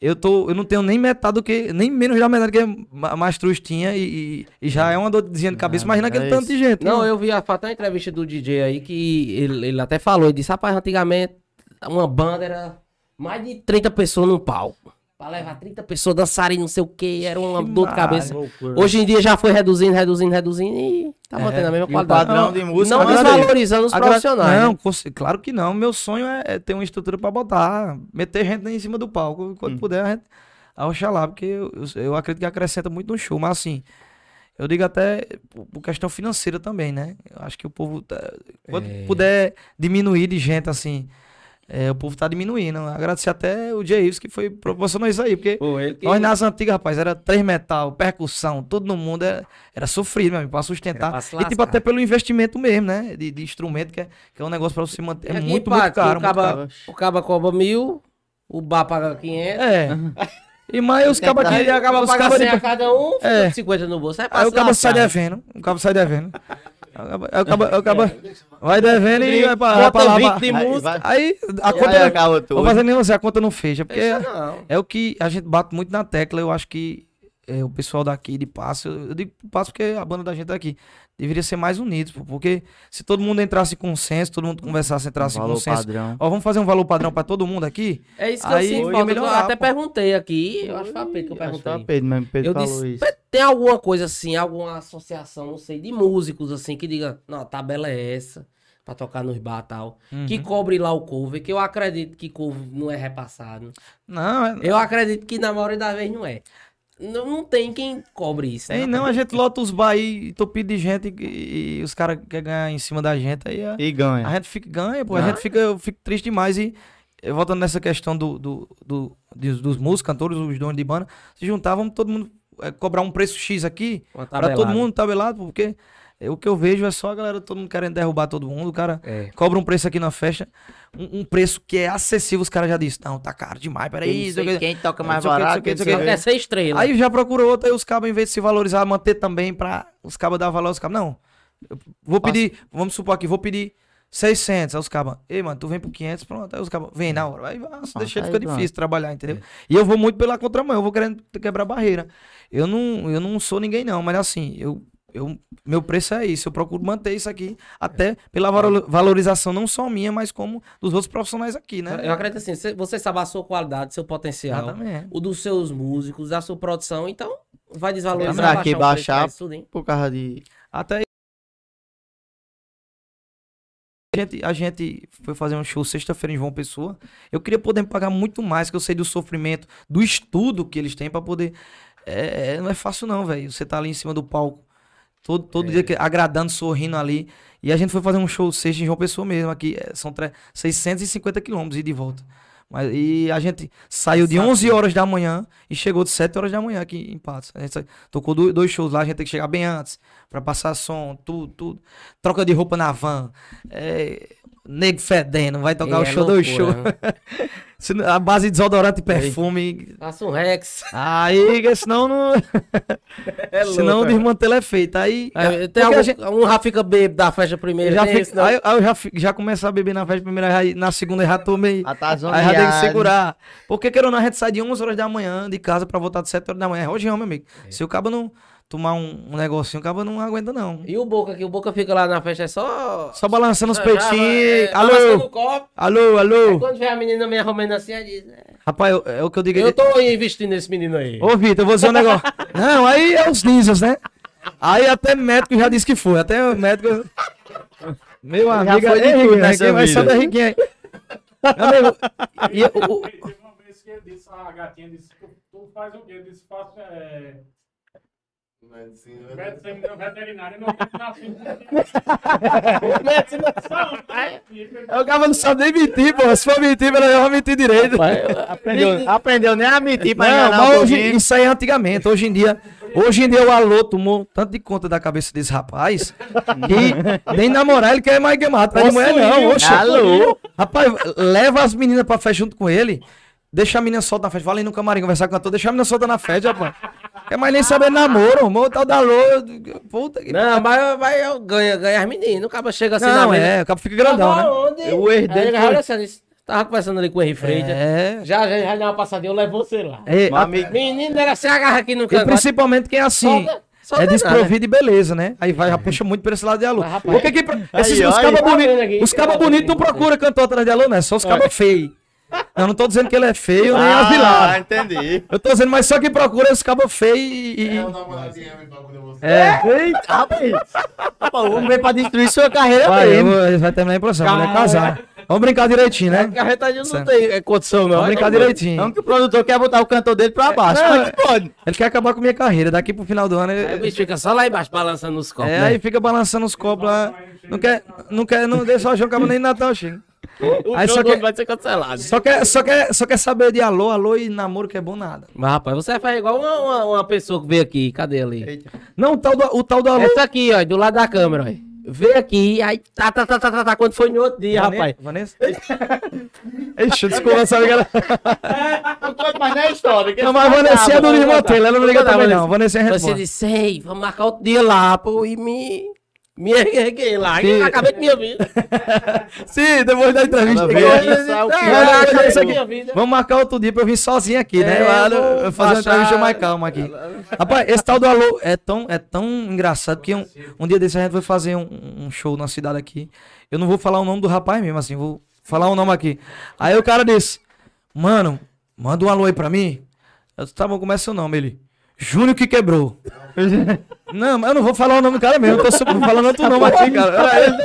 eu tô. Eu não tenho nem metade do que. Nem menos da metade que Ma- Mastruz tinha e, e- já é uma dorzinha de cabeça. Imagina aquele é tanto de gente. Não, viu? eu vi a, até uma entrevista do DJ aí que ele, ele até falou, ele disse, rapaz, antigamente uma banda era mais de 30 pessoas num palco. Pra levar 30 pessoas dançarem não sei o que, era uma dor de cabeça. Loucura. Hoje em dia já foi reduzindo, reduzindo, reduzindo e tá É, mantendo a mesma o qualidade. padrão de música não desvalorizando os Agra- profissionais. Não, né? claro que não. Meu sonho é, é ter uma estrutura pra botar, meter gente em cima do palco. Quando Hum. puder, a gente. Ah, Oxalá, porque eu, eu, acredito que acrescenta muito no show. Mas assim, eu digo até por, por questão financeira também, né? Eu acho que o povo, tá- quando É. puder diminuir de gente assim, é, o povo tá diminuindo. Agradecer até o Jair que foi proporcionou isso aí, porque Pô, ele nós nas antigas, rapaz, era três metal, percussão, tudo no mundo era, era sofrido, meu amigo, pra sustentar. Pra e tipo, até pelo investimento mesmo, né? De, de instrumento, que é, que é um negócio pra você manter. É muito, muito caro. O muito caro. caba, o caba cobra mil, o bar paga 500. É. E mais os cabas aqui. acaba pagando cabas 100 de- a cada um, É. 50 no bolso. Aí, Aí o cabo sai devendo. O cabo sai devendo. Aí o cabo vai devendo e vai pra, vai pra lá. Bota pra- 20 de Aí música. vai- Aí a Aí conta. acaba tudo. Vou fazer nem você, a conta não fecha. Porque não. é o que a gente bate muito na tecla. Eu acho que é, o pessoal daqui de Passo, eu digo Passo porque a banda da gente é daqui, deveria ser mais unidos. pô, Porque se todo mundo entrasse em consenso, todo mundo conversasse, entrasse em Valor consenso. padrão. Ó, vamos fazer um valor padrão pra todo mundo aqui? É isso que Aí eu sinto falta. Eu melhorar, até pô. perguntei aqui, eu acho que foi a Pedro que eu Acho que foi perguntei. a Pedro mesmo, Pedro Eu falou disse, isso. "Pé, tem alguma coisa assim, alguma associação, não sei, de músicos assim, que diga, não, a tabela é essa, pra tocar nos bar e tal, Uhum. que cobre lá o cover, que eu acredito que cover não é repassado. Não, é, Eu acredito que na maioria das vezes não é. Não, não tem quem cobre isso. Tem né? não, a gente lota os bar aí entupido de gente e, e os caras querem ganhar em cima da gente, aí a, E ganha. a gente fica, ganha, pô, a gente fica, eu fico triste demais e eh, voltando nessa questão do, do, do- dos, dos músicos, cantores, os donos de banda, se juntavam todo mundo eh, cobrar um preço X aqui, Uma pra todo mundo tabelado, porque o que eu vejo é só a galera, todo mundo querendo derrubar todo mundo, o cara É. cobra um preço aqui na festa, um, um preço que é acessível, os caras já disseram, não, tá caro demais, peraí, Não sei não sei o quê. quem toca mais o que, barato. quem que. quer ser estrela. Aí já procurou outra, aí os cabos, em vez de se valorizar, manter também pra os cabos dar valor aos cabos. Não, vou Passa. pedir, vamos supor aqui, vou pedir 600 aos cabos. Ei, mano, tu vem por 500, pronto. Aí os cabos, vem na hora. Aí, nossa, deixa aí fica pronto. difícil trabalhar, entendeu? E eu vou muito pela contramão, eu vou querendo quebrar barreira. Eu não, eu não sou ninguém não, mas assim, eu, eu, meu preço é isso, eu procuro manter isso aqui, até pela valo- valorização não só minha, mas como dos outros profissionais aqui, né? Eu acredito assim, cê- você sabe a sua qualidade, seu potencial, Exatamente. o dos seus músicos, da sua produção, então vai desvalorizar. Pra que baixar baixar? tudo, hein? Por causa de. Até a gente, a gente foi fazer um show sexta-feira em João Pessoa. Eu queria poder pagar muito mais, que eu sei do sofrimento, do estudo que eles têm pra poder. É, é- não é fácil, não, velho. Você tá ali em cima do palco, todo, todo dia que- agradando, sorrindo ali. E a gente foi fazer um show sexta em João Pessoa mesmo, aqui. é, São tre- 650 quilômetros e de volta. Mas, e a gente saiu de 11 horas da manhã e chegou de 7 horas da manhã aqui em Patos. A gente tocou do- dois shows lá, a gente tem que chegar bem antes pra passar som, tudo, tudo. Troca de roupa na van. É, nego fedendo, vai tocar E o é show do loucura, show. né? A base de desodorante e perfume. Faça um Rex. Aí, senão não. É senão o louco, desmantelo é feito. Aí. Aí, tem algum, gente- um já fica bêbado da festa primeiro. já fica- aí, aí eu já, fico- já começo a beber na festa primeira, aí na segunda eu já tomei. Ah, tá Aí já tem que segurar. Porque, querendo ou não, a gente sai de 11 horas da manhã de casa pra voltar de 7 horas da manhã. É rojão, meu amigo. Se o cabo não tomar um, um negocinho, o cabo não aguenta, não. E o Boca, que o Boca fica lá na festa é só... Só balançando os peitinhos. é, alô, o copo. alô, Aí alô. quando vê a menina me arrumando assim, ela diz... "É, Rapaz, eu- é o que eu digo. Eu tô investindo nesse menino aí. Ô, Vitor, eu vou dizer um negócio. Não, aí é os ninjas, né? Aí até médico já disse que foi. Até o médico. Meu amigo, foi de é tudo né? Quem vai vida. saber Henrique aí. Meu amigo, e o- Teve uma vez que ele disse, a gatinha disse, tu, faz o quê? Ele disse, faço é, Medicina. medicina veterinária, não tem nascido. o cara não sabe nem mentir, pô. Se for mentir, pelo menos vai mentir direito. Aprendeu, aprendeu nem a mentir pra Não, mas hoje, isso aí é antigamente. Hoje em dia, hoje em dia o alô tomou tanto de conta da cabeça desse rapaz que nem namorar ele quer mais queimar. Atrás de mulher não. Oxe, Alô? Rapaz, leva as meninas pra festa junto com ele. Deixa a menina solta na festa. Vai ali no camarim conversar com a cantor. Deixa a menina solta na festa, rapaz. Quer mais nem saber namoro, amor, tal da alô. Puta que. Não, mas vai, eu ganho, ganha as meninas. O cara chega assim na Não, mesa. é, o cabo fica grandão, né? Onde? O erro Aí dele ele foi- olha assim, disse, tava conversando ali com o Henrique Freitas. É. Já, já, já deu uma passadinha, eu levo você lá. É, amigo, Menino, era se agarra aqui no E canto. principalmente quem é assim. Solta- solta é nada. desprovido de beleza, né? Aí vai, já puxa muito pra esse lado de alô. Mas, rapaz, Por que pro- esses, aí, os aí, cabas tá vendo bonitos aqui? os cabas bonitos não procuram cantor atrás de alô, né? Só os cabas feios. Eu não tô dizendo que ele é feio nem ah, avilado. entendi. Eu tô dizendo, mas só que procura os cabas feios e. É o namoradinho me procura você. É. Eita, rapaz. O homem veio pra destruir sua carreira Vai, eu mesmo. ele vai terminar em processo, vai casar. Vamos brincar direitinho, né? A retadinha não Certo. tem é, condição, não. Vamos brincar Não direitinho. que o produtor quer botar o cantor dele pra baixo. É que pode? Ele quer acabar com a minha carreira. Daqui pro final do ano. ele- Aí o bicho fica só lá embaixo balançando os copos. É, né? aí fica balançando os copos lá. Não quer, não quer, não deixa o João Cabo nem Natal, chega. O Aí só que- outro vai ser cancelado. Só quer, só, quer, só quer saber de alô, alô e namoro que é bom nada. Mas, rapaz, você faz igual uma, uma, uma pessoa que veio aqui. Cadê ali? Eita. Não, o tal do, o tal do alô. Essa aqui, ó, do lado da câmera, ó. Veio aqui, aí tá, tá, tá, tá, tá, tá. Quando foi no outro dia, rapaz. Vanessa? Ixi, desculpa, essa galera. Não conta mais nem a história. Não, mas Vanessa é do Limotel, ela não liga também não. Vanessa é Você responde. disse, ei, vamos marcar outro dia lá, pô, e me... Me erguei lá. Sim. E acabei com minha vida. Sim, depois da entrevista. O É, é, vida. Vamos marcar outro dia pra eu vir sozinho aqui, né? É, vou eu fazer uma entrevista mais calma aqui. Rapaz, esse tal do alô é tão, é tão engraçado que um, um dia desse a gente foi fazer um, um show na cidade aqui. Eu não vou falar o nome do rapaz mesmo, assim, vou falar o nome aqui. Aí o cara disse, mano, manda um alô aí pra mim. Eu disse, tá bom, como é seu nome? Ele, Júnior que quebrou. Não, mas eu não vou falar o nome do cara mesmo, eu tô falando outro nome aqui, cara. Ele,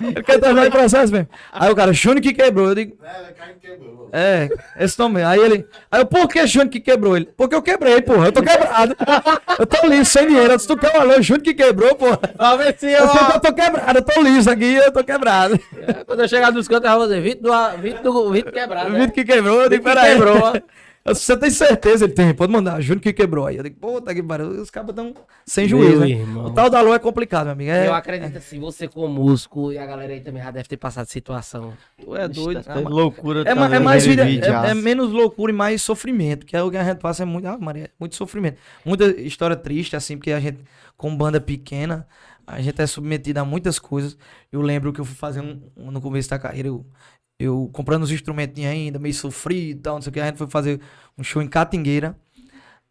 ele quer terminar de processo mesmo. Aí o cara, Júnior que quebrou. Eu digo, É, é, esse nome. Aí ele. Aí eu, por que Júnior que quebrou ele? Porque eu quebrei, porra. Eu tô quebrado. Eu tô liso, sem dinheiro. Eu disse, tu quer alô, Júnior que quebrou, porra. Pra ver se eu... Tô quebrado, eu tô liso aqui, eu tô quebrado. É, Quando eu chegar nos cantos, eu vou dizer, Vitor do, Vitor do, Vitor quebrado. O né? Vitor que quebrou, eu digo, peraí. quebrou. Você tem certeza? Ele tem, pode mandar. Júnior que quebrou. Aí eu digo, puta que pariu. Os cabos tão sem Meu juízo, né? irmão. O tal da alô é complicado, meu amigo. É, Eu acredito assim, você como músico e a galera aí também já deve ter passado situação. tu é doido. Tá loucura É, ma- é também, mais aquele vida, vídeo, é, é menos loucura e mais sofrimento, que é o que a gente passa, é muito, ah, Maria, é muito sofrimento. Muita história triste, assim, porque a gente, com banda pequena, a gente é submetido a muitas coisas. Eu lembro que eu fui fazer um, um- no começo da carreira, eu, eu comprando os instrumentinhos ainda, meio sofrido e tal, não sei o que, a gente foi fazer um show em Catingueira,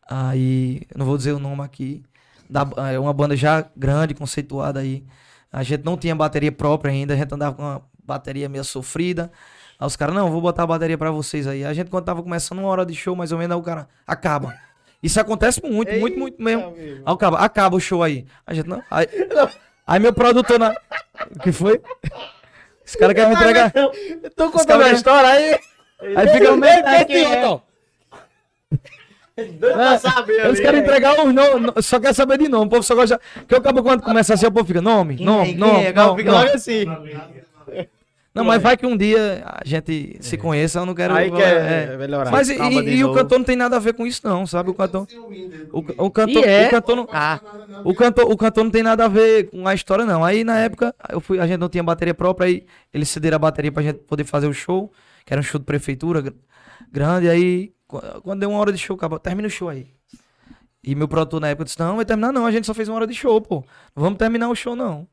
aí, não vou dizer o nome aqui, da, é uma banda já grande, conceituada aí, a gente não tinha bateria própria ainda, a gente andava com uma bateria meio sofrida, Aí os caras, não, vou botar a bateria pra vocês aí. A gente, quando tava começando uma hora de show, mais ou menos, aí o cara acaba. Isso acontece muito, muito, muito mesmo. Aí o cara, acaba o show aí. A gente, não. Aí, aí meu produtor na. O que foi? Esse cara quer me entregar. Tô contando a história aí. Aí fica no meio. Pra saber Eles ali, querem entregar os nomes, só quer saber de nome. O povo só gosta. Porque o cabo quando começa assim, o povo fica nome, nome, é, nome. é? Nome, fica logo assim. Não, mas vai que um dia a gente se conheça, eu não quero. Aí é, quer melhorar. Mas e, de e o cantor não tem nada a ver com isso, não, sabe? O cantor. Ciúminho dele O, o cantor, E é? o cantor não. Ah, O cantor, o cantor não tem nada a ver com a história, não. Aí na época, eu fui, a gente não tinha bateria própria, aí eles cederam a bateria pra gente poder fazer o show, que era um show de prefeitura gr- grande. Aí, qu- quando deu uma hora de show, acabou, termina o show aí. E meu produtor na época disse: Não, vai terminar não, a gente só fez uma hora de show, pô. Não vamos terminar o show, não.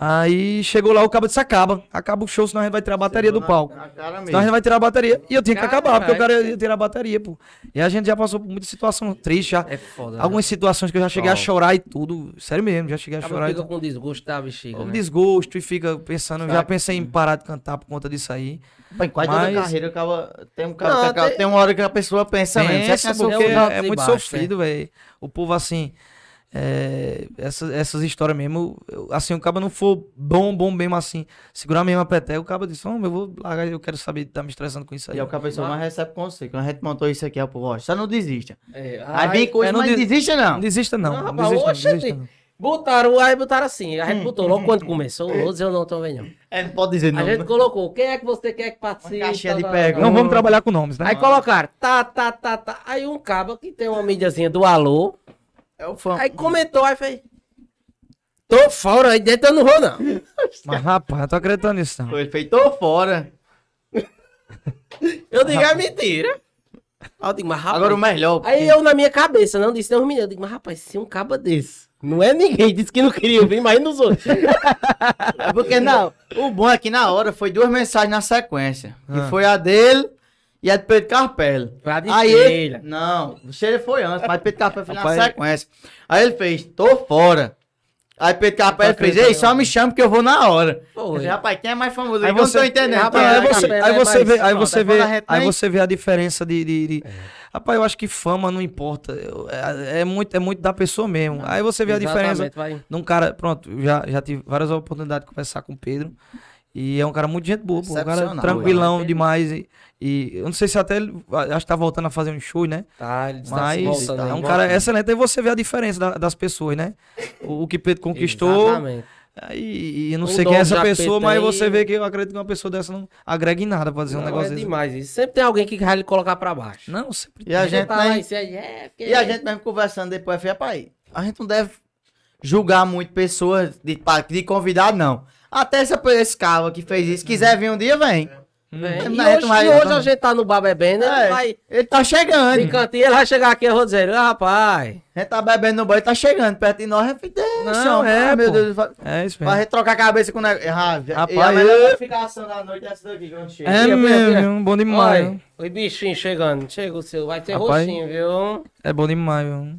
Aí chegou lá, o cabo disse: Acaba, acaba o show, senão a gente vai tirar a bateria do palco. Cara Senão a mesmo. gente vai tirar a bateria. E eu tinha que Caralho. acabar, porque o cara ia tirar a bateria, pô. E a gente já passou por muita situação triste, já. é foda. Algumas situações que eu já cheguei a chorar e tudo. Sério mesmo, já cheguei a Acaba chorar fica com desgosto da bexiga, Um né? desgosto e fica pensando. Já pensei em parar de cantar por conta disso aí. Pô, em quase Mas- toda carreira acaba, tem, um, Não, cara, tem... tem- uma hora que a pessoa pensa mesmo. Pensa, é porque é, e muito baixos, sofrido, velho. O povo, assim. É, essas, essas histórias mesmo. eu- Assim, o cara não for bom, bom mesmo assim. Segurar mesmo a peteca, o cara disse: Não, eu vou largar, eu quero saber de tá me estressando com isso aí. E é o a pessoa mais recebe conselho. Quando a gente montou isso aqui, é o povo, ó, só não desista. É, Aí vem coisa, é, não mas des- desista não. Não desista, não. Não, Não, rapaz, desista, não, desista, não. Botaram, aí botaram assim. A gente botou logo quando começou. Outros eu não tô vendo. não. É, não pode dizer não. A gente colocou, quem é que você quer que participe? Caixinha de Tá, tá, perguntas. Não vamos trabalhar com nomes, né? Aí colocaram, tá, tá, tá, tá. Aí um cabo que tem uma mídiazinha do alô, É o fã. aí comentou, aí fez. Tô fora, aí dentro eu não vou, não. Mas, rapaz, eu tô acreditando nisso, não. Foi feito tô fora. Eu digo, é mentira. Aí eu digo, mas rapaz. Agora o melhor. Aí eu na minha cabeça, não disse nem os meninos. Eu digo, mas rapaz, se um cabo desse. Não é ninguém, disse que não queria vir, mas nos outros. É porque não. O bom é que na hora foi duas mensagens na sequência. Que Ah. foi a dele e a de Pedro Carpelo. A de Aí ele, não, o Sheila foi antes, mas Pedro Carpelo foi na sequência. Aí ele fez, tô fora. Aí Pedro Carpelo fez, ei, só me chama que eu vou na hora. Falei, rapaz, quem é mais famoso? Aí Aí eu não você- tô entendendo. Rapaz, é. aí você, aí é você vê, aí você vê, aí você vê a diferença de, de, de- Rapaz, eu acho que fama não importa. É, é muito, é muito da pessoa mesmo. Aí você vê a diferença vai. de um cara. Pronto, já, já tive várias oportunidades de conversar com o Pedro. E é um cara muito gente boa, pô, um cara tranquilão é. demais. E, e eu não sei se até ele acho que tá voltando a fazer um show, né? Tá, ele está Mas se voltando é aí. um cara excelente. Aí você vê a diferença da- das pessoas, né? O, o que Pedro conquistou Exatamente. Aí, e eu não Um sei quem é essa pessoa, mas tem. você vê que eu acredito que uma pessoa dessa não agrega em nada pra dizer um Não, negócio é desse. demais isso. Sempre tem alguém que vai lhe colocar pra baixo. Não, sempre. E a gente, tá nem- é, porque- E a gente mesmo conversando depois, rapaz, a gente não deve julgar muito pessoas de, de convidado, não. Até esse, esse cara que fez isso, quiser vir um dia, vem. Vem. Hum. E hoje, vai- e hoje a gente tá no bar bebendo, ele É, vai... Ele tá chegando. De cantinho, ele vai chegar aqui, eu vou dizer, ah, rapaz... A gente tá bebendo no banho, ele tá chegando perto de nós. Falei, deixa, Não, é, ah, meu pô. Deus. Vai, É isso vai mesmo. retrocar a cabeça com o negócio. Ah, e Rapaz, a melhor eu- notificação da noite é essa daqui, quando chega. É Aqui, aqui, mesmo, bom demais. Olha, viu? o bichinho chegando, chega o seu, vai ter Rapaz. roxinho, viu? É bom demais, viu?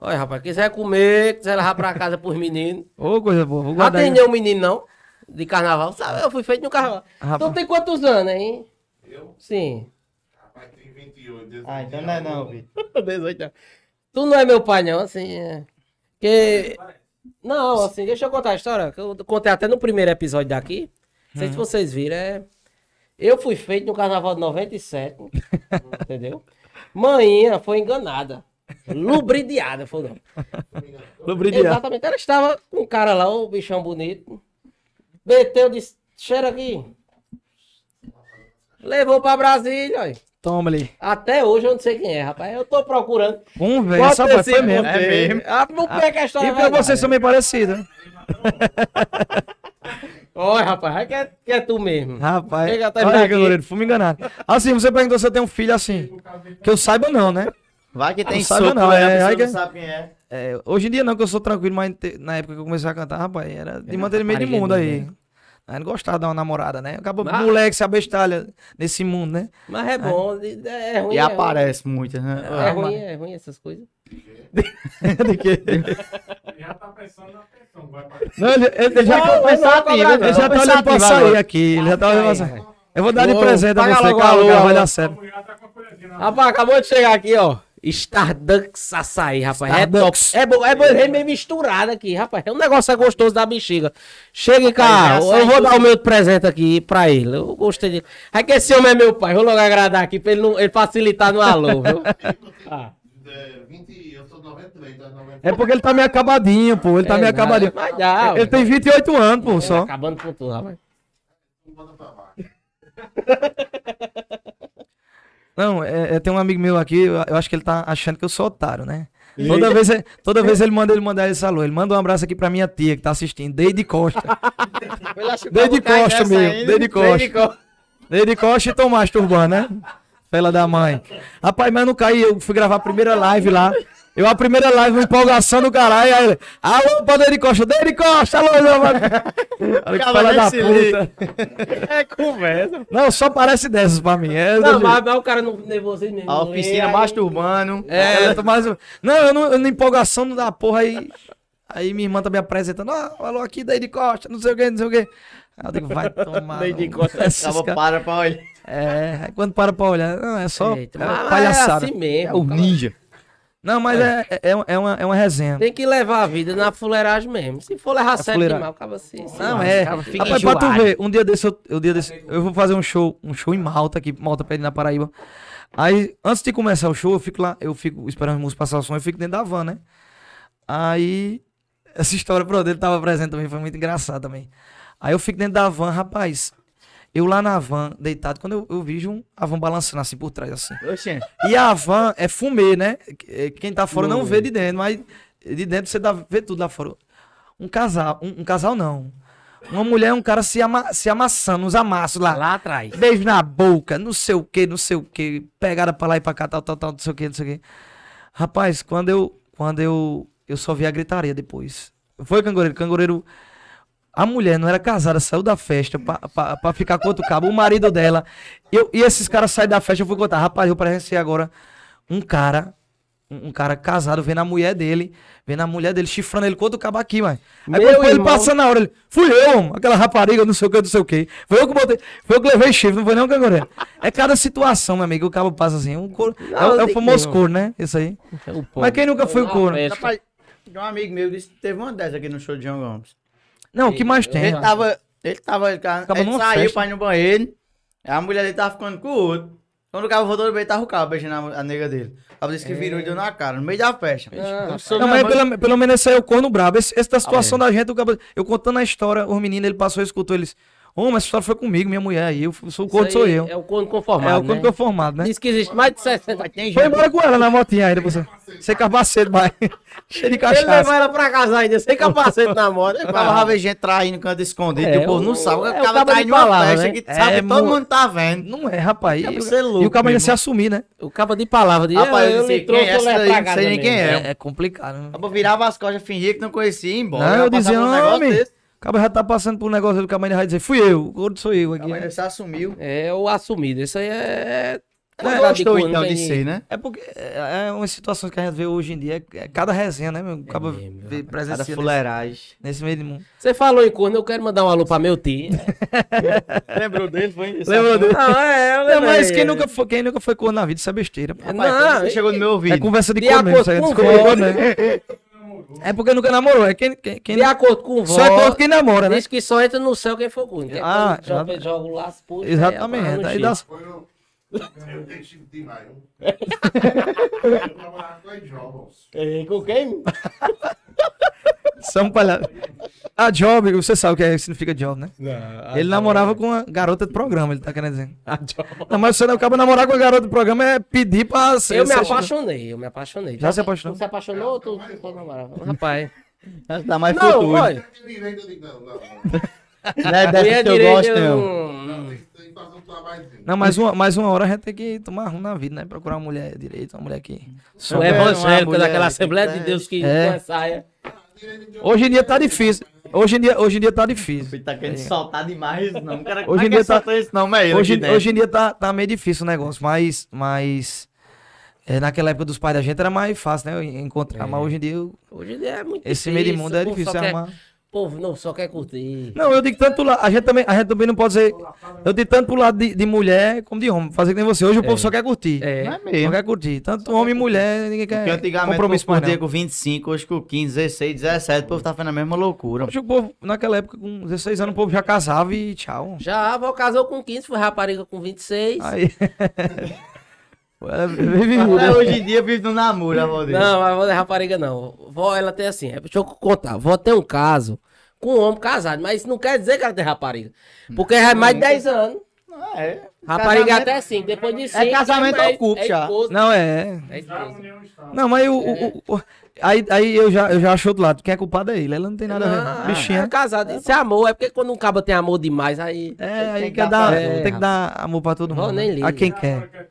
Olha, rapaz, quiser comer, quiser levar pra casa pros meninos. Ô, coisa boa. Vou guardar. atendeu um menino, não? De carnaval, sabe? Eu fui feito no carnaval. Rapaz. Então tem quantos anos, hein? Eu? Sim. Rapaz, tem 28. 18 Ah, então não é não, Vitor. 18 anos. Tu não é meu pai, não, assim. É... Que. Não, assim, deixa eu contar a história. Que eu contei até no primeiro episódio daqui. Não sei se vocês viram. É... Eu fui feito no carnaval de 97. entendeu? Manhinha foi enganada. Lubridiada, foi não. Lubridiar. Exatamente. Ela estava com um cara lá, o bichão bonito. Meteu, disse: cheira aqui. Levou pra Brasília, olha. Toma ali. Até hoje eu não sei quem é, rapaz. Eu tô procurando. Conversa, rapaz. Foi mesmo. você. É mesmo. Ah, não pega a história. E é pra verdade. vocês são meio parecidos. Olha, rapaz, é que é, que é tu mesmo. Rapaz. Olha, aqui. Goleiro, fui me enganado. Assim, você perguntou se eu tenho um filho assim. Que eu saiba não, né? Vai que tem soco, não, aí a é, pessoa aí não que- sabe quem é. É, hoje em dia não, que eu sou tranquilo, mas na época que eu comecei a cantar, rapaz, era de manter meio de mundo aí. mesmo. Aí não gostava de dar uma namorada, né? Acabou Mas- moleque se abestalha nesse mundo, né? Mas é bom, de- é ruim. E é ruim. aparece muito, né? É ruim, é ruim essas coisas. De quê? Ele já tá pensando na pensão. Vai pra... Não, ele, ele já, não, não, ele já não, tá olhando pra sair aqui. Ele já tá olhando pra sair. Eu vou dar de presente a você, cara, vai dar certo. tá na Rapaz, acabou de chegar aqui, ó. Stardux açaí, rapaz. É top. Starbucks. É bom, é bom, é meio misturado aqui, rapaz. É um negócio é gostoso da bexiga. Chega cá, é eu vou dar o meu presente aqui pra ele. Eu gostei de. É que esse homem é meu pai. Vou logo agradar aqui pra ele, não, ele facilitar no alô, viu? Ah. É, 20, eu sou 93, tá 93. É porque ele tá meio acabadinho, pô. Ele tá É, meio nada, acabadinho. Mas dá, Ele tem 28 anos, pô, Ele só. Acabando com tudo, rapaz. Manda pra baixo. Não, é, é, tem um amigo meu aqui, eu, eu acho que ele tá achando que eu sou otário, né? Toda vez, toda vez ele manda ele mandar esse alô. Ele manda um abraço aqui pra minha tia que tá assistindo, Deide Costa. Deide Costa, meu. Deide Costa. Deide Costa e tô masturbando, né? Fela da mãe. Rapaz, mas eu não caí, eu fui gravar a primeira live lá. Eu, a primeira live, uma empolgação do caralho. Aí ele, alô, pra Deide Costa, Deide Costa, alô, meu mano. Olha que fela da puta. É conversa. Não, só parece dessas pra mim. É, Não, mas, mas o cara não nervosismo mesmo. A oficina aí- masturbando. É, eu tô mais. Não, eu não, eu na empolgação da porra aí. Aí minha irmã tá me apresentando. Ah, falou aqui daí de Costa, não sei o que, não sei o que. Aí eu digo, vai tomar. Deide no- Costa. Acaba caras- para pra olhar. É, aí quando para pra olhar, não, é só Eita, é palhaçada. É assim mesmo. É o cara. ninja. Não, mas é, é, é, é uma, é uma resenha. Tem que levar a vida na fuleiragem mesmo. Se for levar sério fuleira- demais, acaba assim. Não, é. Rapaz, pra tu ver, um dia desse, eu, um dia desse, eu vou fazer um show, um show em Malta, aqui, Malta Pede na Paraíba. Aí, antes de começar o show, eu fico lá, eu fico esperando a música passar o som, eu fico dentro da van, né? Aí, essa história, pro dele tava presente também, foi muito engraçado também. Aí eu fico dentro da van, rapaz, eu lá na van, deitado, quando eu, eu vejo um, a van balançando assim por trás, assim. Oxê. E a van é fumê, né? É, Quem tá fora não vê de dentro, mas de dentro você dá, vê tudo lá fora. Um casal, um, um casal não. Uma mulher e um cara se, ama, se amassando, uns amassos lá. Lá atrás. Beijo na boca, não sei o que, não sei o que. Pegada pra lá e pra cá, tal, tal, tal, não sei o que, não sei o que. Rapaz, quando eu, quando eu, eu só vi a gritaria depois. Foi, cangoreiro? Cangoreiro. A mulher não era casada, saiu da festa pra, pra, pra ficar com outro cabo. O marido dela. Eu, e esses caras saíram da festa, eu fui contar. Rapaz, eu presenciei agora um cara, um, um cara casado, vendo a mulher dele, vendo a mulher dele chifrando ele com outro cabo aqui, mano. Aí quando ele passando na hora, ele, fui eu, mano, aquela rapariga, não sei o que, não sei o que. Foi eu que botei, foi eu que levei chifre, não foi não, cangoreiro. É cada situação, meu amigo, o cabo passa assim. Um couro, é, o- é o famoso couro, né? Isso aí. Mas quem nunca foi o couro? Rapaz, um amigo meu disse que teve uma dessas aqui no show de João Gomes. Não, o que mais tem? Ele tava. Ele tava. Ele, Tava ele saiu festa. pra ir no banheiro. A mulher dele tava ficando com o outro. Quando o cabo voltou do meio, tava o cabo beijando a, a nega dele. Cabo disse que virou e deu na cara, no meio da festa. Ah, Não mas mãe- pelo, pelo menos esse aí é o corno brabo. Esse, esse da situação da gente, o cabo- eu contando a história, os meninos, ele passou e escutou eles. Ô, mas essa história foi comigo, minha mulher aí. Eu sou o corno, sou eu. É o corno É, conformado, o corno né? conformado, né? Diz que existe mais de 60. Tem Foi embora com ela na motinha aí, depois. Sem capacete, vai. Cheio de Ele levou cachaça. ela pra casa ainda, sem capacete na moto. O cabo já vê gente traindo canto escondido, É, e o povo não sabe. O é o cabo cabo tá de indo numa palavra, festa né? que É, sabe, todo mu- mundo tá vendo. Não é, rapaz. Deve E, ser louco e o cabo ainda mesmo. se assumir, né? O cabo de palavra de Rapaz, eu lhe trouxe, quem é Não casa sei nem quem é. É, é complicado. Né? O cabo virava as costas, fingia que não conhecia e ia embora. Não, eu dizia, um cabo já tá passando por um negócio, o cabo ainda vai dizer, fui eu, o gordo sou eu aqui. ainda se assumiu. É o assumido. Isso aí é. Não Cuidado de gostou então de ser, né? É porque é, é umas situações que a gente vê hoje em dia, é, é cada resenha, né, meu? O cabo mesmo, vê Cada presencia nesse, fuleiragem. nesse meio do mundo. Você falou em corno, eu quero mandar um alô pra meu tio. Lembrou dele? Foi Lembrou dele? Não, é, eu Não, lembrei. mas quem nunca, foi, quem nunca foi corno na vida, isso é besteira. Rapaz, Não, você chegou no meu ouvido. É conversa de De corno mesmo, isso aí, corno, né? É porque nunca namorou, é quem, quem, quem De acordo com o só é vó, corno quem namora, né? diz que só entra no céu quem for corno. Que é Ah, joga, joga o laço. Exatamente, é, aí dá... Eu tenho Chico demais. Eu trabalhava com os jovens. É, Com quem? São palhaços. A job, você sabe o que é, significa job, né? ele namorava com uma garota de programa, ele tá querendo dizer. Não, mas você não acaba namorar com a garota de programa é pedir pra ser. Eu me ser- apaixonei, eu me apaixonei. Já se apaixonou? Tu se apaixonou ou tu, namorava? Rapaz. Dá mais Não, futuro. não, não, não. Né? Mulher Deve que eu gosto, eu não. não- Não, um mais uma, mais uma hora a gente tem que tomar rumo na vida, né? Procurar uma mulher direita, uma mulher que. Sou Souber uma evangélico mulher daquela que Assembleia de. Deus que É. saia. Hoje em dia tá difícil. Hoje em dia, hoje em dia tá difícil. Ele tá querendo soltar demais, não. Cara, Hoje em dia tá- isso, não, mas ele Hoje, hoje em dia tá, tá meio difícil o negócio, mas. mas é, naquela época dos pais da gente era mais fácil, né? Encontrar. Mas hoje em dia eu- Hoje em dia é muito esse difícil. meio de mundo é difícil só arrumar. O povo não só quer curtir. Não, eu digo tanto lá. A gente também, a gente também não pode ser. Eu digo tanto pro lado de, de mulher como de homem. Fazer que nem você. Hoje o povo só quer curtir. É. Não é Só mesmo. quer curtir. Tanto homem e mulher, ninguém quer Porque antigamente compromisso com mais curtia com 25, hoje com 15, 16, 17, o povo tá fazendo a mesma loucura. Hoje o povo, naquela época, com 16 anos, o povo já casava e tchau. Já a avó casou com 15, foi rapariga com 26. Aí. Ela vive Até vida. Hoje em dia vive no namoro, a avó dele. Não, a avó não é rapariga não. Vó, ela tem assim, é, deixa eu contar. Vó tem um caso com um homem casado, mas isso não quer dizer que ela tem rapariga. Porque é mais de 10 anos. Ah, é. Rapariga Casamento- até 5, depois de 5. casamento ao cupo já. Não, é. É Já. Não, mas o. o- o- o- aí, aí eu já, eu já acho outro lado. Quem é culpado é ele. Ela não tem nada a ver. Não, Bichinha. É casado. Isso é amor. É porque quando um cabo tem amor demais, aí. É, Tem aí quer dar dar, tem que dar amor pra todo mundo. nem né? liga. A quem quer. que é?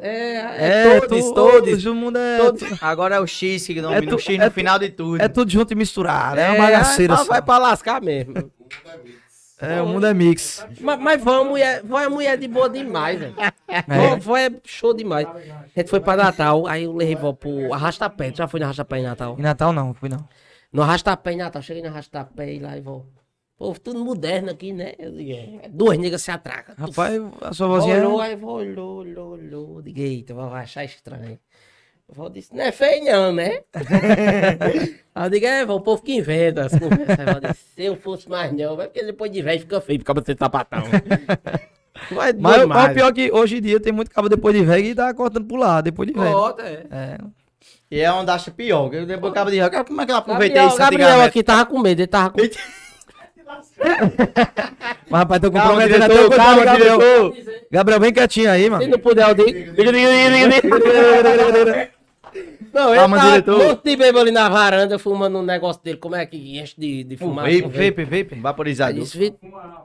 É, É, é, todos, todos. O mundo é, todos. Agora é o X que domina, tu- o X é no tu- final de tudo. é tudo junto e misturado. É, É, uma bagaceira. vai pra lascar mesmo. É, o mundo é mix. mas, mas vó, é mulher, vó é mulher de boa demais, velho. Vó, vó é show demais. A gente foi pra Natal, aí eu levei vó pro Arrastapé. Tu já foi no Arrastapé em Natal? Em Natal não, fui não. No Arrastapé em Natal. Cheguei no Arrastapé e lá e vó. Pô, tudo moderno aqui, né? Eu digo, é, duas negras se atracam. Rapaz, a sua vozinha. olhou, aí vó olhou, olhou, olhou. Digo, eita, vó vai achar estranho. Vó disse, não é feio não, né? aí eu digo, é, vó, o povo que inventa as conversas. Aí vó disse, se eu fosse mais não, é porque depois de velho fica feio, fica você sapatão. Mas, Mas o demais. pior é que hoje em dia tem muito cabo depois de velho e tá cortando pro lado, depois de velho. Bota, é. É. E é onde acha pior. que Depois acaba de jogar. Como é que ela aproveita Gabriel, isso Gabriel aqui tava com medo, ele tava com Mas rapaz, tô comprometendo até o calma, Gabriel. Gabriel, bem quietinho aí, Se mano. não puder, eu digo. Diga, diga, diga, diga, diga. Não, ele Calma, tava diretor. um monte de bebo ali na varanda, fumando um negócio dele. Como é que enche de, de fumaça? Vape, vape. vape, Vaporizador. disse,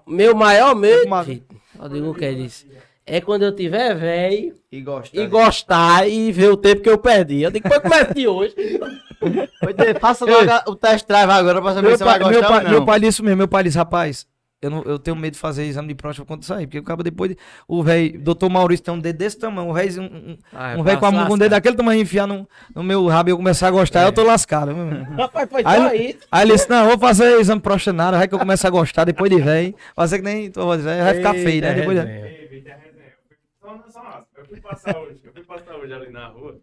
meu maior medo. Vitor, eu digo o que ele disse, é quando eu tiver velho E gosta. e gostar e ver o tempo que eu perdi. Eu digo, foi começa de hoje. É, Faça logo o test drive agora pra saber Meu se você vai pai, meu, gostar pai, meu pai disse mesmo, meu pai disse, rapaz, eu, não, eu tenho medo de fazer exame de próstata quando sair, porque acaba depois, de- o velho, doutor Maurício tem um dedo desse tamanho, um velho, um, um, Ah, é um velho com a mão com um dedo daquele tamanho enfiar no, no meu rabo e eu começar a gostar, eu tô lascado. Rapaz, foi Aí, isso. aí ele disse, não, vou fazer exame de próstata nada, vai que eu começo a gostar depois de velho, fazer que nem tu vai dizer, vai ficar feio, né? Depois de... É só, eu fui passar hoje, eu fui passar hoje ali na rua.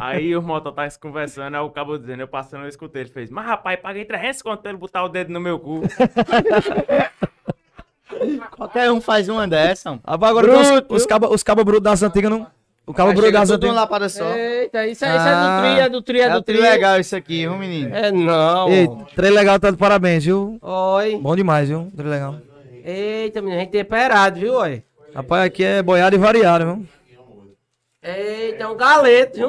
Aí os mototáxis conversando, aí o cabo dizendo, eu passando, eu escutei, ele fez, mas rapaz, paguei 300 conto pra ele botar o dedo no meu cu. Qualquer um faz uma dessa. mano. Rapaz, agora Bruto, tem os, os cabas os caba brutos das antigas não. O cabo bruto das tudo antigas. lapada só. Eita, isso, é- isso é do Ah. tri, é do tri, é É do legal isso aqui, viu, menino? É não. Ei, trem legal, tá de parabéns, viu? Oi. Bom demais, viu? Trem legal. Eita, menino, a gente temperado, viu, oi? Rapaz, aqui é boiado e variado, viu? Eita, é um galeto, viu?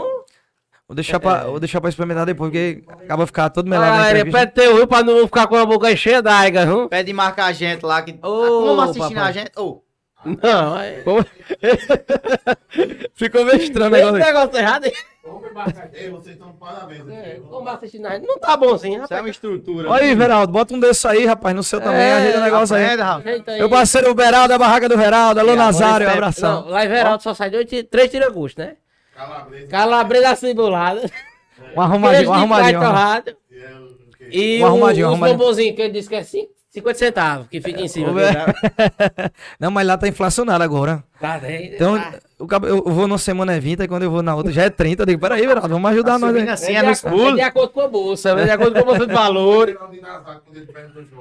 Vou deixar, pra, vou deixar pra experimentar depois, porque acaba ficar todo melado Ah, ele pede teu, viu, pra não ficar com a boca cheia d'água, viu? Pede marcar a gente lá que. Ô, Ah, Como assistindo papai. a gente? Ô, Não, é... Ficou meio estranho o Esse negócio. aí. negócio errado aí. Ei, vocês estão de parabéns aqui. É, viu? Como assistindo a gente? Não tá bonzinho, isso é rapaz. uma estrutura. Olha aí, Veraldo, bota um desses aí, rapaz, no seu também, É, ajeita o negócio aí. Ajeita aí. Meu parceiro, o Veraldo, a barraca do Veraldo, alô Nazário, esse abração. Não, lá em Veraldo só sai dois, três tira-gosto, né? Calabresa. Calabresa cebulada. Um arrumadinho, um arrumadinho. E é? E Um arrumadinho, um os bombonzinhos que ele disse que é cin- 50 centavos, que fica em cima. Ô, viu? Não, mas lá tá inflacionado agora. Tá bem. Então, Ah, o cabo- eu vou numa semana é 20, e quando eu vou na outra já é 30. Eu digo, peraí, Veraldo, vamos ajudar nós aí. Assim, é, é de nos acordo, é pulos. de acordo com a bolsa, é de acordo com a bolsa de valor.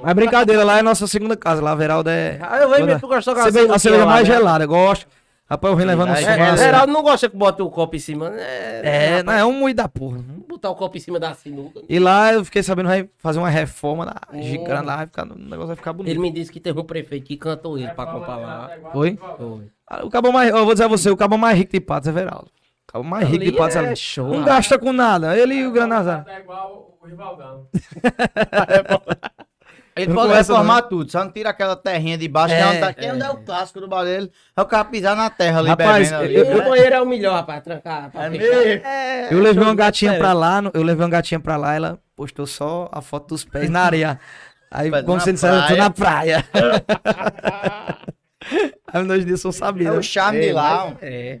Mas brincadeira, lá é a nossa segunda casa. Lá, Veraldo é. Ah, eu venho tu gostou a cerveja, a cerveja mais gelada, eu gosto. Rapaz, eu venho levando um som. é. É, Geraldo não gosta que bota o copo em cima, né? É, não, é um moído da porra. Botar o copo em cima da sinuca. E lá eu fiquei sabendo vai fazer uma reforma lá, gigante lá, vai ficar, o negócio vai ficar bonito. Ele me disse que teve um prefeito que cantou ele pra comprar lá. Foi? Foi. Ah, O cabo mais, eu vou dizer a você, o cabo mais rico de Patos é Veraldo. O cabo mais rico de Patos é é show, Não gasta com nada. Ele e o Granazar. Tá igual o Rivaldão. Ele Não pode reformar tudo, só não tira aquela terrinha de baixo, que é É, onde, tá- que é onde é o clássico do barulho. É o cara pisar na terra ali, Rapaz, bebendo ali. eu- E o banheiro é o melhor, rapaz, trancar. pra É mesmo? É, Eu levei uma gatinha pra lá, eu levei uma gatinha pra lá, ela postou só a foto dos pés na areia. Aí, como você disse, eu tô na praia. Aí nós dias são É sabidos. o charme de lá. ó. É.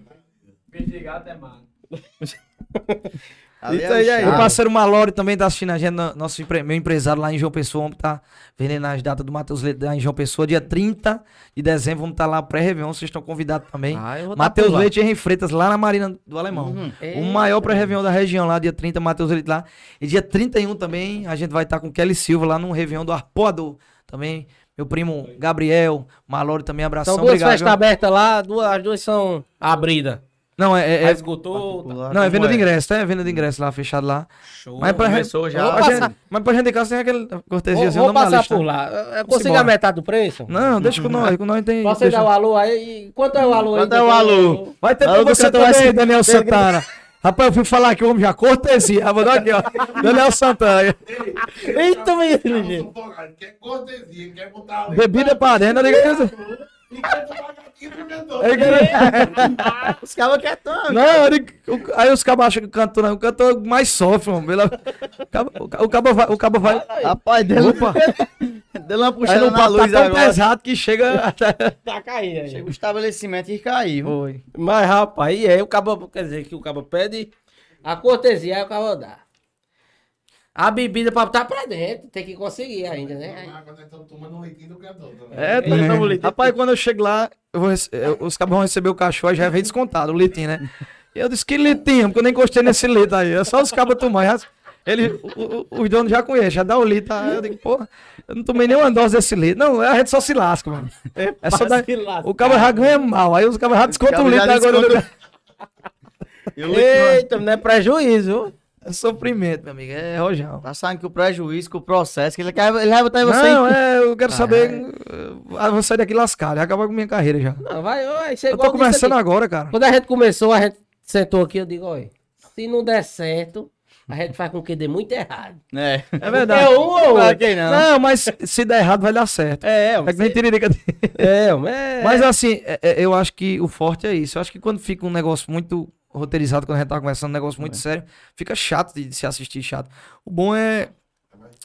Bicho de gato é mago. É Isso o aí, aí. charme. O parceiro Malori também tá assistindo a gente, no- nosso empre- meu empresário lá em João Pessoa, vamos tá vendendo as datas do Matheus Leite lá em João Pessoa, dia 30 de dezembro, vamos estar lá pré-réveillon, vocês estão convidados também. Ah, tá Matheus. Leite e Henri Freitas lá na Marina do Alemão. Uhum. O maior pré-réveillon da região lá, dia 30, Matheus Leite lá. E dia 31 também, a gente vai estar com Kelly Silva lá no Réveillon do Arpoador. Também, meu primo Gabriel, Malori também, abração. São duas obrigado, festas abertas lá, duas, as duas são abridas. Não, é, é, É, é- esgotou. tá. não, é venda de ingresso, tá? É venda de ingresso lá, fechado lá. Show. Mas pra, começou já. Gente- mas pra gente de casa tem aquele cortesia. Vou, assim, vou passar lista. por lá. Eu- Eu consigo a metade do preço? Não, deixa com nós, com nós tem. Posso deixa- dar o alô aí? Quanto é o alô aí? Quanto é o alô? Vai ter Alô, pra você também, ser- Daniel Santana. Rapaz, eu fui falar aqui, o homem já cortesia. Ah, Vou dar aqui, ó. Daniel Santana. Eita, menino. Não, sufocado, Quer cortesia, quer botar ali. Bebida pra dentro, eu E pimentão. eu digo- Os cabos quietão. Não, o- aí os cabos acham que o cantor não, o cantor mais sofre, mano. Pela- O cabo, o ca- o cabo vai. O cabo vai Rapaz, deu, Opa. deu uma aí puxada não na pode luz tá tão agora. pesado que chega até. Tá caindo aí. Chega o estabelecimento e caiu. Foi. Mas, rapaz, e aí o cabo, quer dizer, que o cabo pede a cortesia, aí o cabo dá. A bebida pra botar pra dentro, tem que conseguir ainda, né? Um leitinho. É, tá tão bonito. Rapaz, quando eu chego lá, eu vou eu- os cabos vão receber o cachorro, aí já vem descontado, o litinho, né? E eu disse, que litinho, porque eu nem gostei nesse leite aí. É só os cabos tomar. já- Ele, o- o- os donos já conhecem, já dá o litro. Aí eu digo, porra, eu não tomei nenhuma dose desse leite. Não, a gente só se lasca, mano. É só dar, o cabo já ganha mal, aí os cabos já descontam o litro agora. desconta. Eita, não é prejuízo, viu? É sofrimento, meu amigo, é rojão. Tá sabendo que o prejuízo, que o processo, que ele, quer, ele vai botar você Não, em... é, eu quero saber. Ah, eu vou sair daqui lascado, já acabar com minha carreira já. Não, vai, vai Eu tô começando agora, cara. Quando a gente começou, a gente sentou aqui, eu digo, olha, se não der certo, a gente faz com que dê muito errado. É. É verdade. É um ou outro. não. Não, mas se der errado vai dar certo. É, É que nem tiririca. É, mas... Mas assim, é- é- eu acho que o forte é isso. Eu acho que quando fica um negócio muito roteirizado, quando a gente tá começando um negócio muito sério, fica chato de, de se assistir chato. O bom é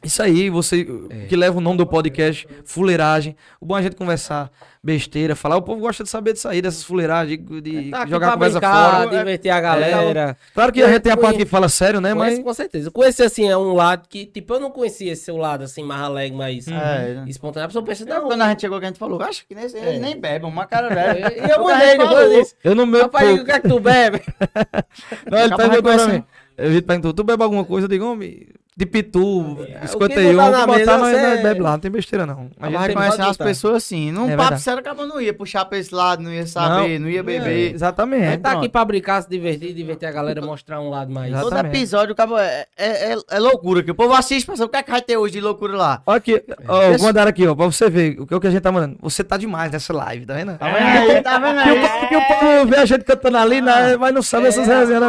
isso aí, você que leva o nome do podcast, fuleiragem. O bom é a gente conversar besteira, falar. O povo gosta de saber disso aí, dessas fuleiragens, de, de Tá jogar a conversa brincar, fora. divertir a galera. Claro que a gente tem a parte que fala sério, né? Conheço, Mas com certeza. Eu conheci, assim, é um lado que, tipo, eu não conhecia esse seu lado, assim, mais alegre, mais É. espontâneo. A pessoa pensa, Não, não, quando a gente chegou aqui, a gente falou, acho que nesse, ele nem bebe, uma cara bebe. E eu mandei depois disso. eu no meu. Rapaz, o que é que tu bebe? Não, ele perguntou pra mim. Ele perguntou, tu bebe alguma coisa? Eu digo, homem, de pitu, É, o que 51, botar na botar mesa, nós, nós bebe lá, não tem besteira não. A A gente conhece as pessoas assim. Num É papo sério, acaba não ia puxar pra esse lado, não ia saber, não, ia beber. Exatamente. A gente tá aqui pra brincar, se divertir, divertir a galera, mostrar um lado mais. Exato. Todo Exatamente. episódio acaba, é, é, é- é loucura, que o povo assiste pra saber o que é que vai ter hoje de loucura lá. Olha aqui, ó, Esse- vou mandar aqui, ó, pra você ver o que, o que a gente tá mandando. Você tá demais nessa live, tá vendo? Tá vendo aí? Tá vendo aí? porque o povo vê a gente cantando ali, né, mas não sabe essas resenhas,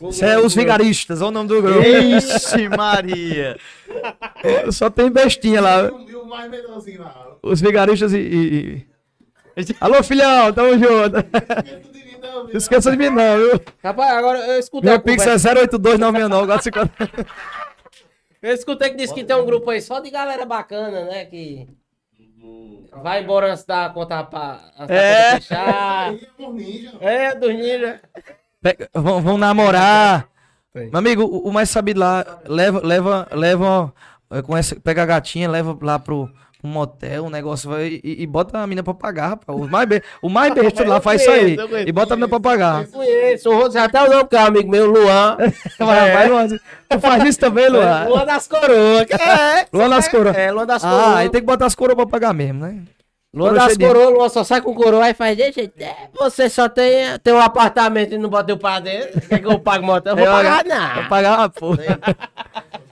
umas Isso é os vigaristas, olha o nome do grupo. Ixi, Maria. Só tem bestinha lá. E o mais melhorzinho lá. Os vigaristas e. e- e- Alô, filhão, tamo junto. Esqueça de mim, não, Não esqueça de mim, não, viu? Rapaz, agora eu escutei. Meu Pix é 082969, 450. Eu escutei que disse que tem um grupo aí só de galera bacana, né? Que vai embora antes da conta pra antes da É. conta fechar. É ninja. Dos ninja. Vão namorar. Tem. Meu amigo, o, o mais sabido lá, leva, leva, leva, eh, com essa, pega a gatinha, leva lá pro, pro motel, o negócio vai e, e bota a mina pra pagar, rapaz. O mais, be- o mais besta lá faz isso aí. Eu conheço, E bota a mina pra pagar. Conheço, o Rodo já até o nome que é um amigo meu, Luan. Vai, vai, Luan. Tu faz isso também, Luan? Luan das coroas. É, Luan das coroas. é, Luan das Ah, coroas. aí tem que botar as coroas pra pagar mesmo, né? Luan Coroa das coroas, Luan só sai com coroa e faz desse jeito. É, você só tem, tem um apartamento e não bota eu pra dentro. Quer que eu pague motel? Eu vou É, pagar Vou nada. pagar, pô.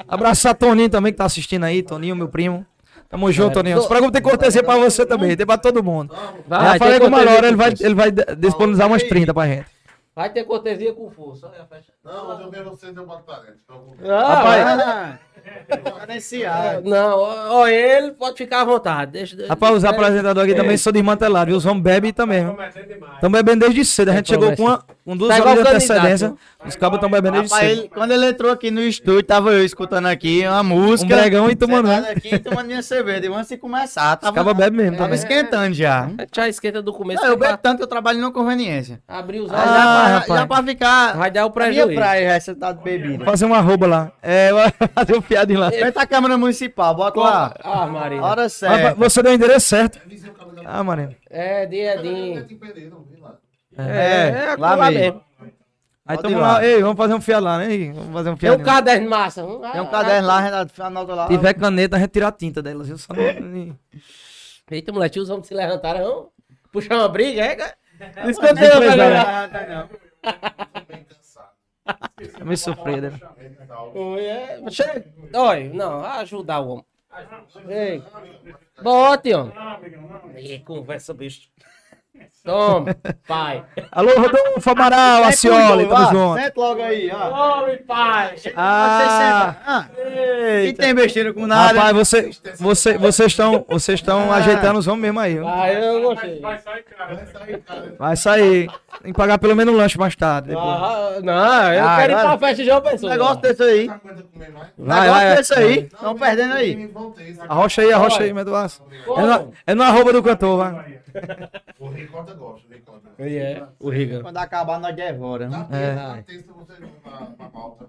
Abraçar Toninho também que tá assistindo aí, Toninho, meu primo. Tamo junto, Toninho. Esse programa tem cortesia pra você também, tem pra todo mundo. Vai, Já ter falei com o Malora, ele vai, ele vai disponibilizar umas 30 pra gente. Vai ter cortesia com força. Não, mas eu vejo vocês, eu boto talento. Então, Rapaz, Ah. Não, ó, ó, ele pode ficar à vontade. Deixa, deixa- Rapaz, os apresentadores aqui também são desmantelados, viu? Os homens bebem também. viu? Estão bebendo desde cedo. A gente É chegou com, uma, com duas Tá horas de antecedência. candidato. Os cabos estão bebendo desde Rapaz, cedo. ele- quando ele entrou aqui no estúdio, tava eu escutando aqui uma música. Um bregão e tomando, né? aqui e tomando minha cerveja. E antes de começar, Os tava, cabos bebem mesmo tava também. esquentando já. Gente já esquenta do começo. Não, eu é bebo tanto que eu trabalho na conveniência. abrir os Ah, olhos. já, pra, rapaz. já pra ficar. Vai dar o a minha prejuízo. praia já você tá bebida. Fazer uma arroba lá. É, fazer um piadinho lá. Vem a Câmara Municipal, bota lá. Ah, Maria. Hora certa. Você deu o endereço certo. Ah, Marinho. É, Diedinho. Peleiro, não vi lá. É, lá mesmo. Aí tamo lá. lá. Ei, vamos fazer um fiado lá, né? Vamos fazer um Tem um fiado. caderno massa. Tem um caderno lá, a gente anota lá. Se tiver caneta, a gente tira a tinta delas, viu? Só não... Eita, moleque, os homens se levantaram. não? Puxar uma briga, é, cara? Não Não escondeu, precisa, velho. né? É meio sofrido, né? Oi, é. Chega. Olha, não, ajudar o homem. Ei. Bote, homem. Ih, conversa, bicho. Toma, pai. Alô, Rodolfo Amaral, Acioli, tamo junto. Senta logo aí, ó. Homem, pai. Ah, Ah, e tem besteira com nada. rapaz, você, você, vocês estão vocês estão Ah. ajeitando os homens mesmo aí. Ah, eu gostei. Vai sair, cara. Vai sair. Tem que pagar pelo menos um lanche mais tarde. depois. Ah, não, eu Ah, quero ir agora- pra festa de João Pessoa. negócio desse aí. Mais? Vai, negócio vai. desse aí. Estão perdendo aí. Arrocha aí, arrocha aí, Meduaço. É no, é no arroba do cantor, vai. O Ricardo gosta, o Ricardo. É, o Riga. Quando acabar, nós devora. Na É. terça, na terça você não na, na malta.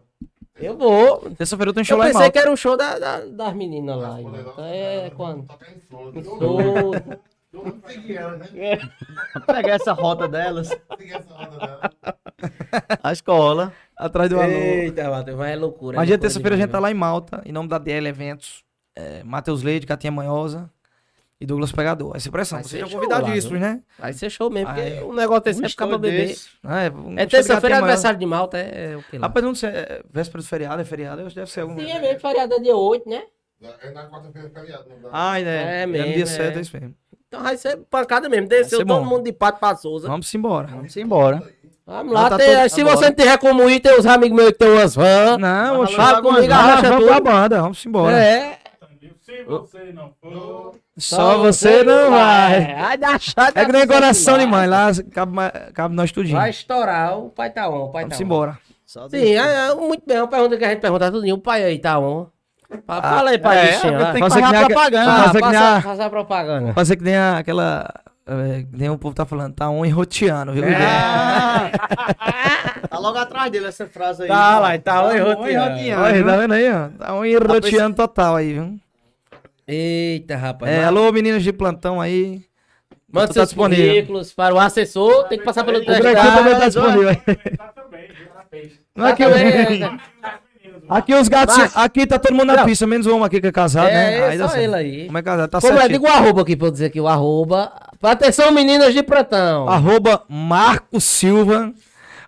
Eu vou. Terça-feira eu tô em Eu show lá em pensei Malta. que era um show da, da- das meninas lá. então. Poderosa, É, quando? Tocar em flores. Eu não ela, né? Pegar essa rota delas. Essa. A escola. Atrás do alô. Eita, Matheus, mas é loucura. Mas é dia terça-feira a gente tá lá em Malta, em nome da DL Eventos. É, Matheus Leite, Catinha Manhosa e Douglas Pegador. Essa impressão. Vai Vocês ser são show convidadíssimos, lá, né? Vai ser show mesmo, porque Ai, o negócio desse um é ficar pra beber. Ah, é, um É terça-feira, aniversário de Malta, é, é o que lá? Rapaz, não sei, é véspera do feriado, é feriado, eu acho que deve ser algum. Sim, é mesmo, feriado é dia 8, né? É na quarta-feira feriado. não dá. Ah, é. É É mesmo, dia é. 7, é isso mesmo. Então vai ser pancada mesmo. Desceu todo mundo de pato pra Souza. Vamos embora. Vamos embora. Vamos lá, tá tem- todo- se agora. você não tiver como ir, tem os amigos meus que tem umas vans. Não, Vai oxe, lá, Fala comigo, arrocha vamos tudo. pra banda, vamos embora. É. Se você não for. Só você não vai. Vai dar chata. É que nem coração de mãe, lá cabe, cabe nós tudinho. Vai estourar, o pai tá on, o pai Vamos tá on. embora. Sim, é, é, muito bem, uma pergunta que a gente pergunta tudinho, o pai aí tá on. Fa- Fala aí, pai é, bichinho, eu lá. tenho que Fazer que a nem a- propaganda. Ah, fazer que nem a- passa a propaganda. Fazer que nem a- aquela. É, que nem o povo tá falando, tá um enroteando, viu? Ah, tá logo atrás dele essa frase aí. Tá lá, tá um enroteando. enroteando. Olha, tá vendo aí, ó? Tá um enroteando total aí, viu? Eita, rapaz. É, mas- alô, meninas de plantão aí. Manda tá seus disponível. currículos para o assessor, tem que passar pelo O Grequinho teste. também tá disponível. Tá. Não é que Tá o- também, né? Aqui os gatos, Mas- aqui tá todo mundo na Não. pista, menos o homem aqui que é casado, né? É, só certo. ele aí. Como é casado? Tá Como é? Diga o arroba aqui pra eu dizer aqui, o arroba. Atenção, meninas de plantão. Arroba Marco Silva.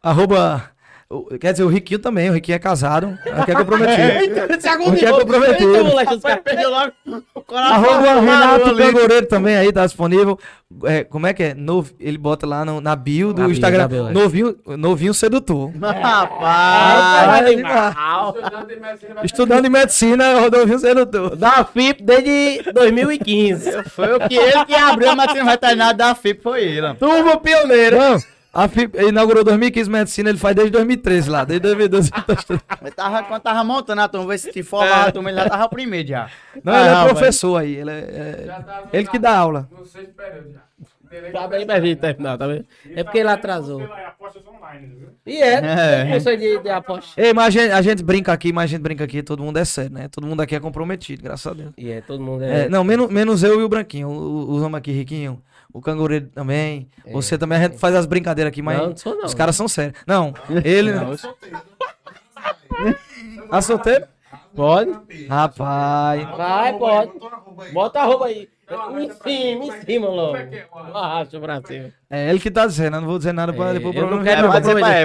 Arroba. O- Quer dizer, o Riquinho também. O Riquinho é casado. Aqui é comprometido. Se agoniou. Porque é comprometido. Eita, moleque, os caras- Perdeu logo o coração. Arroba do Renato. Cangoreiro também aí, tá disponível. É, como é que é? Nov- ele bota lá no- na bio do Na bio, Instagram. bio, é. novinho, novinho sedutor. Rapaz. Ah, Estudando em medicina, é o novinho sedutor. Da FIP desde 2015. Foi o que ele que abriu a medicina veterinária da FIP, foi ele. Turma pioneira. Não, a FIP inaugurou 2015 medicina, ele faz desde 2013 lá. Desde 2012 ele tá estudando. Ele tava, quando tava montando a turma, ver se te formava a turma, ele já tava o primeiro já. Não, ele é professor aí. Ele, é, é- ele que dá aula. No sexto período já. Tá bem terminar, tá vendo? É porque ele atrasou. Apostas online, viu? E é, É. é. curso de, de aposta. Ei, mas a gente, a gente brinca aqui, mas a gente brinca aqui, todo mundo é sério, né? Todo mundo aqui é comprometido, graças a Deus. E é, todo mundo é. É, não, menos, menos eu e o Branquinho. Os homens aqui, Riquinho. O cangoreiro também. Você também, a gente faz as brincadeiras aqui, mas Não, não sou não. os caras são sérios. Não, ele. Não, a solteiro? Pode? Rapaz. Vai, pode. Bota a roupa aí. Em cima, em cima logo. Arrasta pra cima. É ele que tá dizendo, eu não vou dizer nada pra É, depois o eu não problema. quero É, não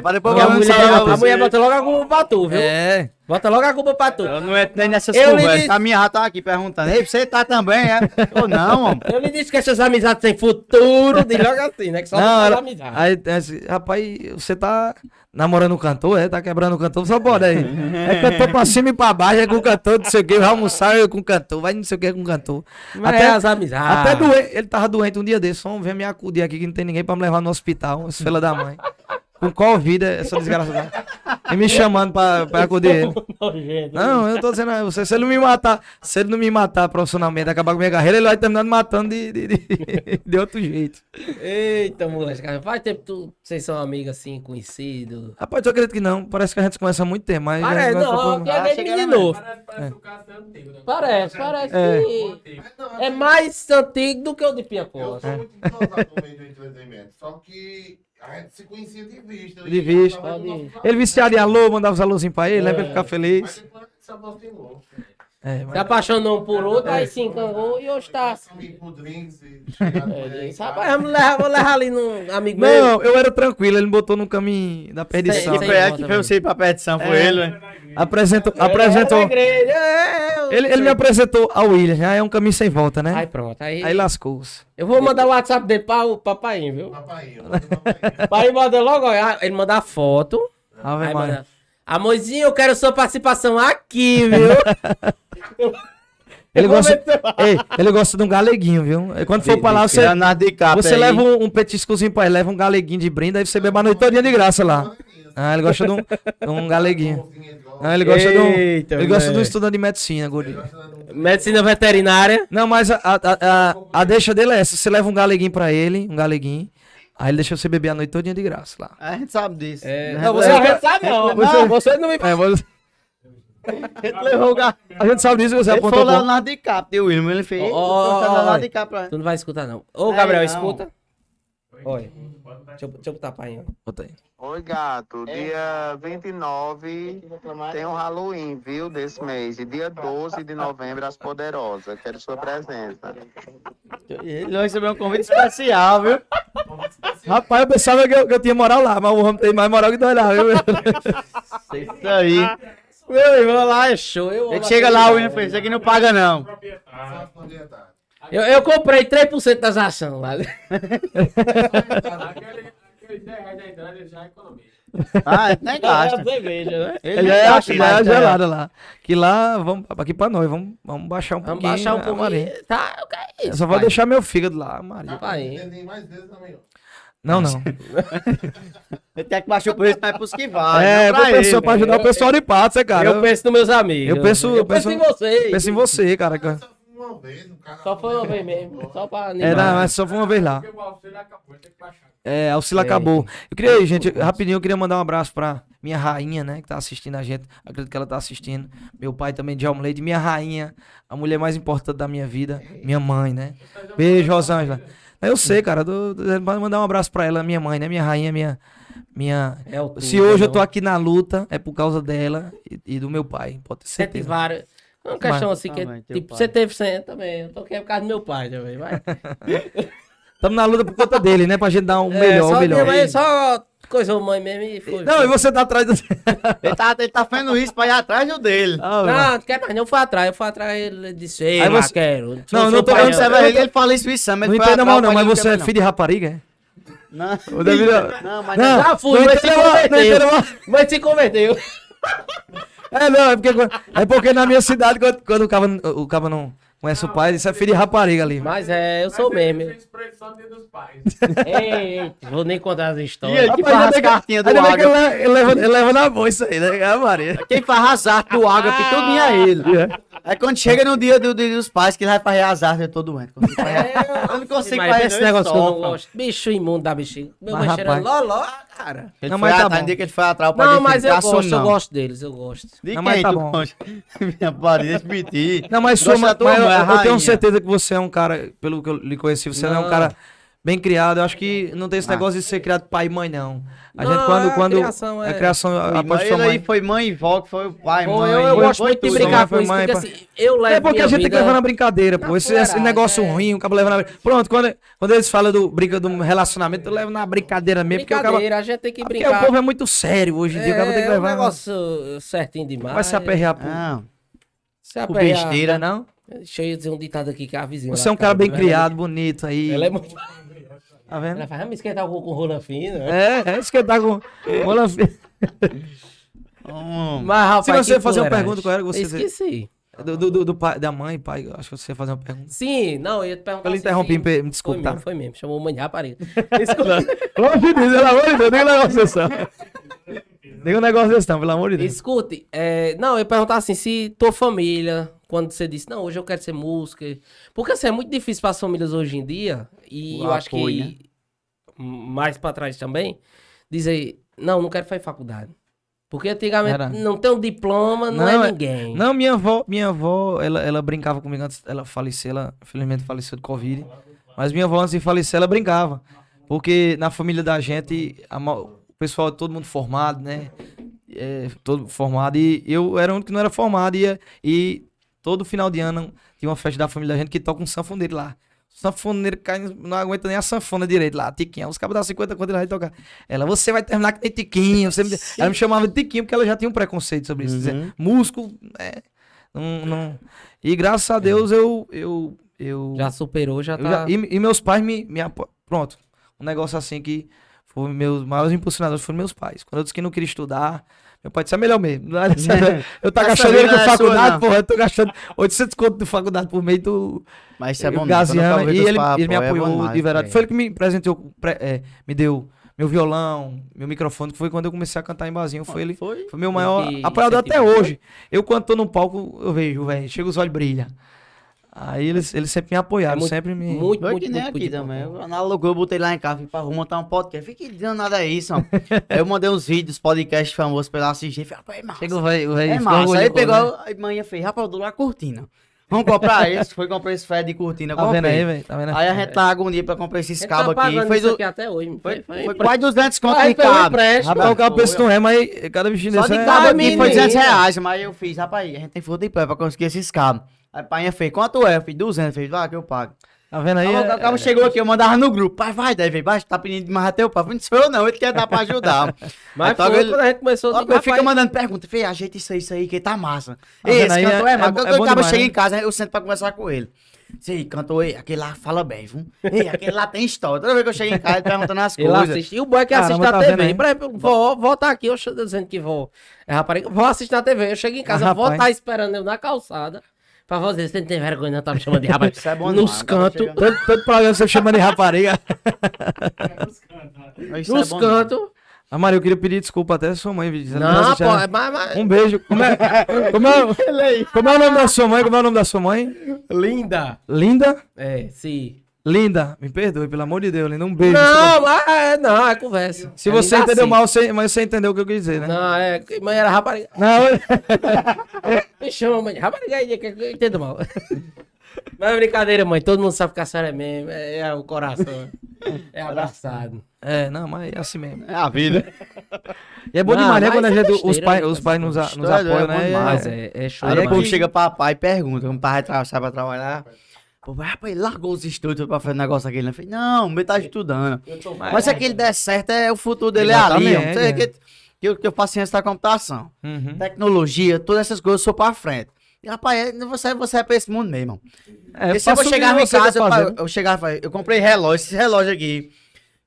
pra depois a problema mulher, a mulher bota logo a culpa pra tu, viu? É. Bota logo a culpa pra tu. Eu não entro nem nessas Eu lhe conversas. disse- A minha já tá aqui perguntando. Ei, você tá também, é? Ou não, homem? Eu lhe disse que essas amizades sem futuro, diz logo assim, né? Que só Não, não ela, amizade. aí, assim, rapaz, você tá namorando um cantor, é? Tá quebrando o cantor, só pode aí. É cantor pra cima e pra baixo, é com cantor, não sei o que, vai almoçar é com cantor, vai não sei o que com cantor. Mas até- é as amizades. Até doente, ele tava doente um dia desse, só ver me acudir aqui que não tem ninguém pra me levar no hospital, essa fila da mãe. Com qual vida essa desgraçada? E me chamando pra, pra acudir ele. Não, eu tô dizendo a você, se ele não me matar, se ele não me matar profissionalmente, acabar com minha carreira, ele vai terminar me matando de, de, de, de outro jeito. Eita, moleque, cara. Faz tempo que tu, vocês são amigos assim, conhecidos. Rapaz, eu acredito que não. Parece que a gente se conhece há muito tempo, mas. Parece, já- não, que é Ah, de novo. Parece, parece que o caso é antigo, né? Parece, parece É. que é mais antigo do que o de Pinha Eu Costa. sou muito no meio do entretenimento. Só que a gente se conhecia de vista. De vista. Ele viciado em alô, mandava os alôzinhos pra ele, né? Pra ele ficar Mas feliz. depois a gente se aproximou. É, Se mas... apaixonou um por outro, aí se encangou e hoje tá. Chegaram É, rapaz, vamos levar, vou levar ali no amigo meu. Não, eu era tranquilo, ele me botou no caminho da perdição. Sei, Que foi que fez você ir pra petição, foi É. ele, né? Apresentou, Eu apresentou. é, eu- Ele, ele me apresentou ao William, já é um caminho sem volta, né? Aí pronto, aí. Aí lascou-se. Eu vou mandar o WhatsApp dele pra o papai, viu? Papainho, manda o papainho. Pai manda logo, ele manda a foto. Ave Aí Maria. Amorzinho, eu quero sua participação aqui, viu? Ele gosta, Ei, ele gosta de um galeguinho, viu? Aí Quando for pra lá, você, você aí. leva um, um petiscozinho pra ele, leva um galeguinho de brinde, aí você bebe a noite todinha de graça lá. Ah, ele gosta de um, de um galeguinho. Ah, ele gosta de um, Eita, ele gosta de um estudante de medicina, gordinho. Medicina veterinária. Não, mas a, a, a, a deixa dele é essa. Você leva um galeguinho pra ele, um galeguinho, aí ele deixa você beber a noite todinha de graça lá. A gente sabe disso. É, não, você não sabe não. Não. Você não me É, você- a gente levou o ga- a gente sabe disso, você Ele apontou o com... Leonardo DiCaprio, o William, ele fez. Ó, ó, trouxe o ó, Leonardo ó. DiCaprio. Tu não vai escutar, não. Ô, Aí Gabriel, não. escuta. Olha. Deixa eu, deixa eu botar pai. ó. Bota aí. Oi, gato. Dia 29 tem um Halloween, viu? Desse mês. E dia 12 de novembro, as Poderosas. Quero sua presença. Ele vai receber um convite especial, viu? Rapaz, eu pensava que eu, que eu tinha moral lá, mas o homem tem mais moral que nós lá, viu? Isso aí. Meu irmão lá é show. Eu, Ele chega lá, o William fez, isso aqui não paga não. Proprietário. Eu, eu comprei 3% das ações lá. Aquele, aquele 10 reais da entrada ele já economiza. Ah, nem gasta. né? Ele é, gasta lá é mais, né? gelada lá. Que lá, vamos aqui pra nós, vamos, vamos baixar um Vamos pouquinho. baixar um a pouquinho. Maria. Tá, o que é Eu isso? só vou pai? deixar meu fígado lá, Maria. Pai. Tem mais vezes também, ó. Não, não. Ele tem que baixar o preço, mas é pros que vai. é, pra pessoa, ele. pra ajudar o pessoal de patos, é, cara. Eu penso nos meus amigos. eu penso- eu eu penso, penso- em vocês. penso em você, cara. Só uma vez, um cara. Só foi uma vez mesmo. Só pra É, animar. não, mas só foi uma vez lá. Porque o auxílio acabou, tem que baixar. É, a Auxílio É. acabou. Eu queria, gente, rapidinho, eu queria mandar um abraço pra minha rainha, né, que tá assistindo a gente. Acredito que ela tá assistindo. Meu pai também, de Leite. Minha rainha, a mulher mais importante da minha vida. Minha mãe, né? Beijo, Rosângela. Eu sei, cara, do, do, mandar um abraço pra ela, minha mãe, né? Minha rainha, minha, minha. É Se hoje eu tô aqui na luta, é por causa dela e, e do meu pai. Pode ter certeza. vários. É uma questão assim que, Também, teu tipo, pai. você teve 100 também. Eu tô aqui por causa do meu pai também, vai. Estamos na luta por conta dele, né? Pra gente dar um É, melhor, só o melhor. minha mãe só coisou mãe mesmo e foi. Não, e você tá atrás do. Ele tá, ele tá fazendo isso pra ir atrás do dele. Ah, Não, não quero mais, não foi atrás. Eu fui atrás, ele disse, ei, Aí você- quero. Não, não seu tô pai, eu- vai ver, ele fala isso, isso, mas Não ele foi entenda atrás, mal, não, pai mas você é filho de rapariga, é? Não, O David- não, mas Não, Já fui, não mas se não converteu. Mas se converteu. É, não, é porque, é porque na minha cidade, quando, quando o cabo, o cabo não conhece o pai, isso é filho de rapariga ali. Mas é, eu sou mesmo. Fez expressão dos pais. Ei, ei, vou nem contar as E histórias. ele que Rapaz, faz as cartinhas do água. Ele, ele leva, ele leva na boa isso aí, né? É, Maria. Quem faz as artes do água, tudo é ele. Aí quando chega no dia do, dia dos pais, que ele vai fazer as artes, eu tô doente. Eu não consigo fazer esse negócio que eu. Bicho imundo da bichinha. Meu Mas, cheira rapaz. loló, cara. Ele Não, foi mas tá atrás, bom. dia que ele foi atrás, o pai Não, mas eu "Caçou gosto, eu não." gosto deles, eu gosto. De Não, quem mas tá bom. Minha parede, piti. Não, mas, sua, mas eu, mãe, a eu tenho certeza que você é um cara, pelo que eu lhe conheci, você não, é um cara bem criado. Eu acho que não tem esse Ah. negócio de ser criado pai e mãe, não. A Não, gente, quando. é, quando criação é é- criação Foi após mãe, aí foi mãe e vó, que foi o pai, Pô, mãe. eu, eu foi- gosto foi muito de brincar foi com isso, mãe, porque assim, eu levo É porque a gente tem que levar na brincadeira, pô. na Esse, esse negócio é. ruim, o cabo leva na Pronto, quando, quando eles falam do, brinca, do relacionamento, eu levo na brincadeira mesmo. Porque, Brincadeira, a gente tem que porque brincar. o povo é muito sério hoje em dia. O cabo tem que é um levar. negócio certinho demais. Vai se aperrear por, Não, Se por aperrear. besteira. não? Deixa eu dizer um ditado aqui que a vizinha. Você é um cara bem casa, criado, bonito aí. Ela é muito. Tá vendo? Ela faz, ah, me esquentar com, com rola fina. É, é tá com. Bola fi- Hum. Mas, rapaz, Se você fazer uma pergunta, qual era que você- Esqueci. Do, do, do, do pai, da mãe, pai, eu acho que você ia fazer uma pergunta. Sim, não, eu ia te perguntar. Eu lhe assim, interrompi, sim. me desculpe, Foi tá? mesmo, foi mesmo. Chamou mãe de rapariga. Pelo amor de Deus, pelo amor de Deus, nem um negócio desse Nem um negócio desse não, pelo amor de Deus. Escute, é, não, eu ia perguntar assim, se tua família, quando você disse, não, hoje eu quero ser música. Porque assim, é muito difícil para as famílias hoje em dia, e O eu acho apoio, né? que mais para trás também, dizer, não, não quero fazer faculdade. Porque antigamente Era. não tem um diploma, não, Não, é é- ninguém. Não, minha avó, minha avó, ela, ela brincava comigo antes, ela faleceu, ela infelizmente faleceu de Covid. Mas minha avó antes de falecer, ela brincava. Porque na família da gente, a pessoal, todo mundo formado, né? É, todo formado. E eu era o único que não era formado. E, e todo final de ano tinha uma festa da família da gente que toca um sanfoneiro lá. O sanfoneiro cai, não aguenta nem a sanfona direito lá, Tiquinha. Os cabos dão 50 quando ele vai tocar. Ela, você vai terminar que tem Tiquinho. Você me... Ela me chamava de Tiquinho porque ela já tinha um preconceito sobre isso. Uhum. Dizer, músico, é, não, não... E graças a Deus eu. eu, eu Já superou, já tá. já- e, e meus pais me, me apo... Pronto. Um negócio assim que foi meus maiores impulsionadores foram meus pais. Quando eu disse que não queria estudar, meu pai disse, é melhor mesmo. Não é Eu tô gastando dinheiro com é sua, faculdade, não. porra. Eu tô gastando 800 conto de faculdade por mês do Mas isso é bom mesmo. Gaziano. Eu E ele, os ele me é apoiou demais, de verdade. Foi ele que me presenteou, pre- é, me deu meu violão, meu microfone, que foi quando eu comecei a cantar em barzinho. Foi ele. Foi? Foi meu maior que apoiador até hoje. Eu, quando tô no palco, eu vejo, velho, chega os olhos brilham. Aí eles, eles sempre me apoiaram, É muito- sempre me. Muito, Foi muito, nem muito, aqui muito também. analogou, eu botei lá em casa pra montar um podcast. Fiquei dizendo nada é isso, ó. Aí eu mandei uns vídeos, podcast famosos pra ela assistir. Falei, rapaz, é massa. Velho, o velho. É massa. Aí pegou, né? aí manhã fez, rapaz, eu dou lá cortina. Vamos comprar esse. Foi comprar esse fé de cortina. Tá vendo aí, velho? Tá vendo Aí a gente tá agonia pra comprar esses Ele cabos tá aqui. Fez isso o... aqui até hoje. Foi, Foi, foi quase 200 conto Aí de pegou cabo. Rapaz, o cara Foi, pensa não é, mas cada bichinho Só desse de é... cabo aqui foi menino. 200 reais, mas eu fiz, rapaz, a gente tem força de pé pra conseguir esses cabos. Aí a painha fez, quanto é? Eu fiz 200, fez, vai que eu pago. Tá vendo aí? Aí, é- o cabo chegou aqui, eu mandava no grupo, pai, vai, deve, vai, tá pedindo demais até o papo. Não sou eu não, ele quer dar pra ajudar. Mas Então, foi ele- quando a gente começou Ó, a Ele fica mandando pergunta, fez, ajeita isso aí, isso aí, que tá massa. Tá vendo Esse aí? cantor É- é, massa. é Quando é o demais, chega né? em casa, eu sento pra conversar com ele. Sei, cantor, ei, aquele lá fala bem, viu? Ei, aquele lá tem história. Toda vez que eu chego em casa, ele perguntando as Ele coisas. assiste. E o boy que Caramba, assiste tá na vendo TV. aí? Exemplo, vó, vó tá aqui, eu tô dizendo que vó é rapariga. Vó assiste na TV. Eu chego em casa, Ah, vó rapaz. tá esperando eu na calçada. Pra dizer, você não tem vergonha, não tá me chamando de rapaz. Isso é bom Nos acaba cantos, Todo, todo programa você chama de rapariga. Isso é nos bom demais. cantos. Ah, Maria, eu queria pedir desculpa até a sua mãe, dizendo Não, pô, mas, mas... Um beijo. Como é, como, é, como é o nome da sua mãe? Como é o nome da sua mãe? Linda. Linda? É, sim. Linda, me perdoe, pelo amor de Deus, Linda. Um beijo. Não, mas é, não, é conversa. Se É você entendeu assim. mal, você, mas você entendeu o que eu quis dizer, né? Não, é, mãe era rapariga. Não, Me chama, mãe. Rapariga aí, que eu entendo mal. Mas é brincadeira, mãe. Todo mundo sabe que a senhora é mesmo. É, é o coração. É abraçado. É, não, mas é assim mesmo. É a vida. E é bom Não, demais, né? Quando a é gente, os besteira, pais, né? os pais nos, nos apoiam, é né? demais. Mas é, é show Aí demais. depois chega papai e pergunta, como o pai tra- sai pra trabalhar. Pô, rapaz, ele largou os estudos pra fazer um negócio aquele. Eu falei, não, ele tá estudando. Mas se aquele der certo, é o futuro dele é ali. Não sei é. que, que, eu, que eu faço ciência da computação. Uhum. Tecnologia, todas essas coisas eu sou pra frente. E, rapaz, é- você, você é pra esse mundo mesmo. É, Porque se eu chegava em você tá casa, eu, eu chegava, eu comprei relógio, esse relógio aqui,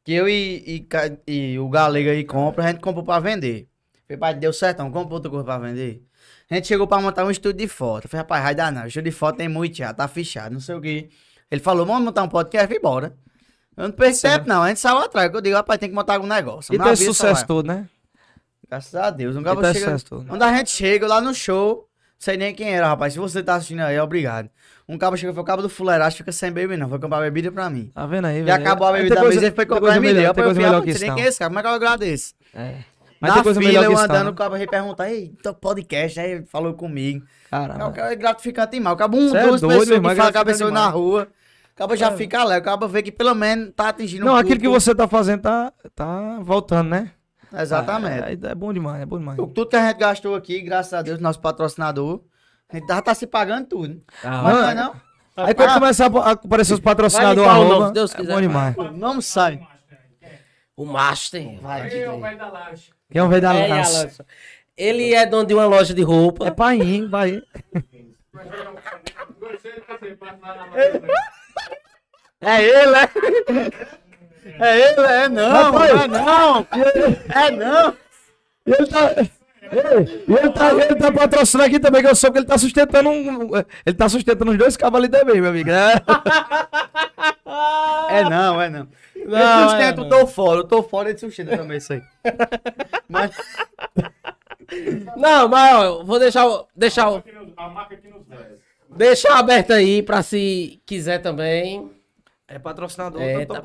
que eu e, e, e o Galega aí compra, a gente comprou pra vender. Falei, pai, deu certo, não compra outra coisa pra vender. A gente chegou pra montar um estúdio de foto. Eu falei, rapaz, vai dar não, estúdio de foto tem muito já, tá fechado, não sei o que. Ele falou, vamos montar um podcast, eu falei, bora. Eu não perdi tempo não, a gente saiu atrás, que eu digo, rapaz, tem que montar algum negócio. E tem só sucesso todo, né? Graças a Deus, um E cara tem chega... sucesso todo. Quando a gente chega lá no show, sei nem quem era, rapaz. Se você tá assistindo aí, obrigado. Um cabo chegou, foi o cabo do fuleiragem, fica sem beber, não. Foi comprar bebida pra mim. Tá vendo aí, E velho? acabou a Tem bebida da mesa, ele foi comprar e me melhor- Eu falei, não sei nem quem não. é esse cara, como é que eu agradeço? É. Mas Na coisa fila, melhor eu que isso, andando, não, o cabo veio perguntar, ei, teu podcast, aí falou comigo. É, Caramba. o cara é gratificante demais. O cabo um, Cê é duas doido, pessoas irmão, é que falam com a pessoa na rua. O cabo já fica alegre, o cabo vê que pelo menos tá atingindo Não, um aquilo que você tá fazendo tá, tá voltando, né? Exatamente. É, é bom demais, é bom demais. O- Tudo que a gente gastou aqui, graças a Deus, nosso patrocinador, a gente já tá se pagando tudo. Ah, Mas Mano, não é não? Aí quando Ah. começar a aparecer os patrocinadores, Vai o nome, arroba, se Deus é quiser. bom demais. Não sai. O Master. Vai, Aí, o aí. velho da laje. Quem é o velho da É, lança? Ele é dono de uma loja de roupa. É pai, vai. É ele, é? É ele, é não, não é não. É não. E ele tá. Ei, e ele tá, ele tá patrocinando aqui também, que eu soube que ele tá sustentando um. Ele tá sustentando os dois ali também, meu amigo. É. É não, é não. Não, eu é sustento, eu tô fora, eu tô fora de sustenta também isso aí. Mas, Não, mas ó, eu vou deixar, o- deixar, o- A marca aqui nos deixar aberto aí pra se quiser também. É patrocinador. É, tá- tá-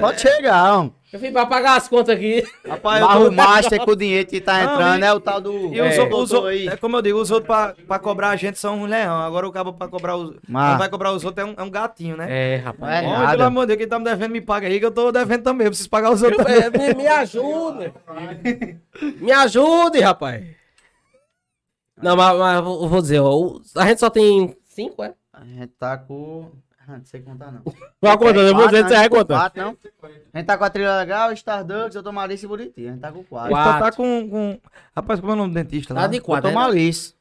pode chegar, homem. Eu vim pra pagar as contas aqui. Rapaz, eu tô o master com o dinheiro que tá Não, entrando, e- é o tal do... E os, é, outros- os outros- aí. é como eu digo, os outros pra, pra cobrar a gente são um leão. Agora o cabo pra cobrar os. Mas- vai cobrar os outros é um, é um gatinho, né? É, rapaz. É Homem, nada. pelo amor de Deus, quem tá me devendo me paga aí, que eu tô devendo também. Eu preciso pagar os outros também. É, me, me ajude. Me ajude, rapaz. Não, mas, mas eu vou eu dizer, ó, a gente só tem cinco, é? A gente tá com... Ah, não sei contar não. Vai contando, eu vou dizer, você vai contando. Não? A gente tá com a trilha legal, Starducks, eu tô Maurício e Buriti. A gente tá com quatro. Ele só Quatro. tá com, com. Rapaz, como é o nome do dentista? Tá lá? de Eu quatro, tô né? Maurício.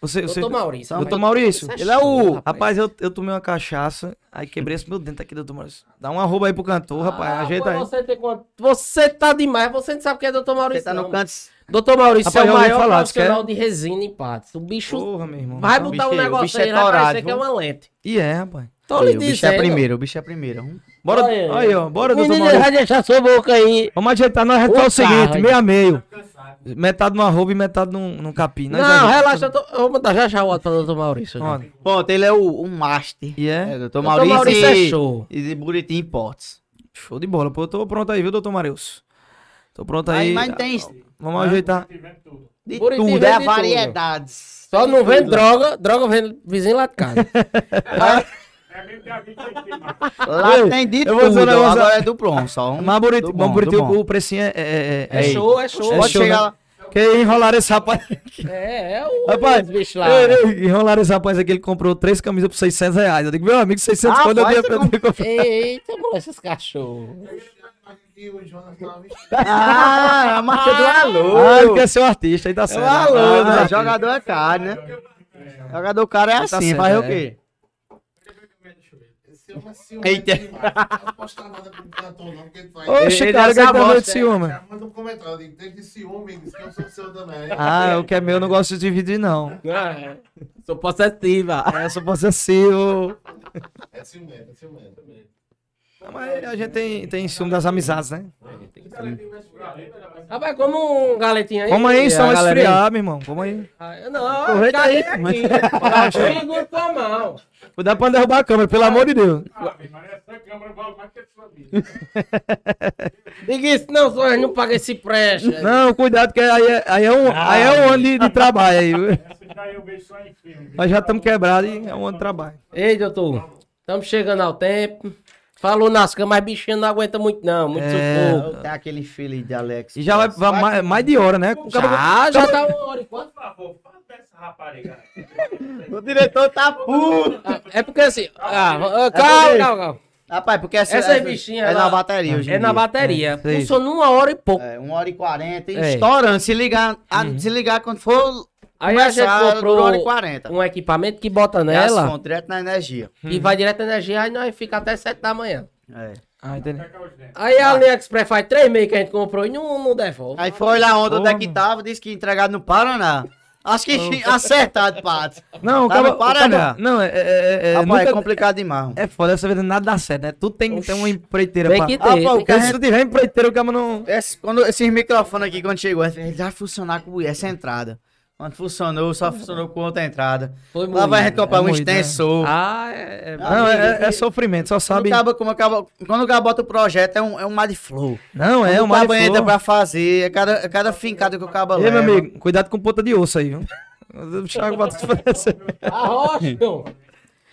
Você, você... Doutor Maurício. Doutor Maurício. Isso é Ele é o- rapaz. Rapaz, eu, eu tomei uma cachaça, aí quebrei esse meu dente aqui, doutor Maurício. Dá um arroba aí pro cantor, rapaz. Ah, ajeita pô, aí. Você, tem quanto- você tá demais, você não sabe quem é Doutor Você Maurício. tá no não. canto... Doutor Maurício Rapaz, é o maior falar, profissional de resina em patos. O bicho Porra, meu irmão. vai o botar um é- o negócio bicho aí, é torado, parecer que é uma lente. E é, rapaz. Tô lhe o bicho é dizendo. primeiro, o bicho é primeiro. Bora, Olha aí, ó. Bora, doutor Maurício. vai deixar sua boca aí. Vamos ajeitar, nós fazer o seguinte, meio a meio. Metade no arroba e metade num, num capim. Nós Não, relaxa, eu, tô, eu vou mandar já já o outro pra Doutor Maurício. Pronto, ele é o, o master. E é? É, doutor Doutor Maurício, Maurício é e, show. e de Buriti Imports. Show de bola. Pô, eu tô pronto aí, viu, doutor Marius? Tô pronto Aí, aí. mas tem Vamos ajeitar. de Buriti tudo, é de variedades. Só não vende droga, droga vende vizinho lá de casa. Lá tem de eu tudo, agora é do pronto, só um. Mas Buriti, bom, Buriti, o precinho é. É, É show, é show. É Pode show, chegar né? lá. Que enrolaram esse rapaz. É, é o Rapaz, bicho lá. ei, ei, enrolaram esse rapaz aqui, ele comprou três camisas por 600 reais. Eu digo, meu amigo, 600 Ah, quando eu pode dei pra eu comprar. Eita, mano, esses cachorros. O. Ah, a marca do alô. Ah, ele quer ser um artista, aí tá É certo. o alô, Ah, né? Jogador é caro, né? Jogador caro é Tá assim, fazer o é. quê? É ciumento Eita. Não posta nada com o cantor, não, porque tu vai. Oxe, Ele cara, é que tá de bosta, ciúme. Manda um comentário, eu digo, ciúme, diz que eu sou seu também. Ah, o que é meu eu não gosto de dividir, não. Ah, Sou possessiva. É, só possessivo. É ciumento, é ciumento. Mas a gente tem, tem ciúme das amizades, né? Rapaz, como um galetinho aí. Como aí, a só esfriar, meu irmão. Como aí. Ah, Não, Aproveita aí. aqui. Segura com a mão. Cuidado pra não derrubar a câmera, pelo amor de Deus. Ah, mas essa câmera vale mais que a sua vida. Diga isso, não, só não paga esse preste. Não, cuidado, que aí é, aí é um, aí é um ano de, de trabalho aí. viu? Essa já eu vejo só em filme. Nós já estamos quebrados e é um ano de trabalho. Ei, doutor, estamos chegando ao tempo. Falou nas camas, mas bichinho não aguenta muito, não. Muito É. sufoco. Tem aquele feeling de Alex. E já vai, vai mais, mais de hora, né? Cara- Já, já tá uma hora e quatro. Por favor, fala dessa rapariga. O diretor tá puto. Ah, É porque assim. Ah, ah, calma, calma, calma. Rapaz, porque essa, Essa essa bichinha, é ela- na bateria hoje É na dia. bateria. É. Funciona uma hora e pouco. É, uma hora e quarenta, É. estourando. Se ligar, a- se ligar quando for Aí a gente comprou uma hora e quarenta. um equipamento que bota Nela. nela Fonte, direto na energia. e vai direto na energia, aí nós fica até 7 da manhã. É. Ah, entendi. Aí a AliExpress faz três meses que a gente comprou e não, não devolve. Aí foi lá onde é que tava, disse que entregado no Paraná. Acho que acertado, Pato. Não, o Tá cara. no Paraná. Não, é. É, é, é, Rapaz, é nunca- complicado demais. é foda, essa vida nada dá certo, né? Tudo tem, tem uma empreiteira Tem pra... que ter. Ah, pô, tem o que- cara- Porque se não tiver empreiteira, o cara não... Esse, quando, esses microfones aqui, quando chegou, ele vai funcionar com essa entrada. Quando funcionou, só funcionou com outra entrada. Foi Lá vai a gente comprar É um moído, né? extensor. Ah, é. é- Não, é, é- é sofrimento, só Quando sabe... o cabo- como o cabo- quando o cara bota o projeto, é um, é um Mad Flow. Não, é Quando uma o cabo entra pra fazer, é cada, é cada fincada que o cabo leva. meu amigo, cuidado com ponta de osso aí, viu? Arrocha.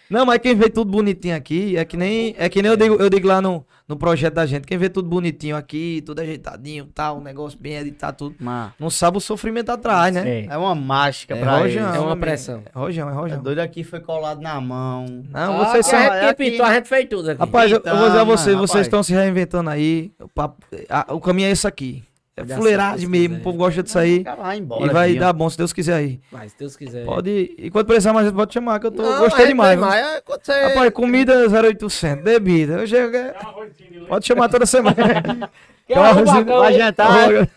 Não, mas quem vê tudo bonitinho aqui é que nem é que nem eu digo, eu digo lá no, no projeto da gente. Quem vê tudo bonitinho aqui, tudo ajeitadinho, tal, um negócio bem editado, tudo. Mano, Não sabe o sofrimento atrás, né? É. é uma mágica É pra rojão. É uma amigo. pressão. É rojão, é É rojão. doido aqui, foi colado na mão. Não, Ah, vocês são. a é gente pintou, a gente fez tudo aqui. Rapaz, eu, eu vou dizer a Então, vocês, mano, vocês estão se reinventando aí. O, papo- a- o caminho é esse aqui. É Vai fuleiragem mesmo, quiser. o povo gosta disso aí. Vai E embora. vai filho. dar bom, se Deus quiser aí. Mas se Deus quiser. Pode. E quando precisar mais, pode chamar, que eu tô, Não, gostei é, demais. mais, é você- Rapaz, comida 0800, bebida. Eu chego, é- pode chamar toda semana. Quer um vai hein? jantar.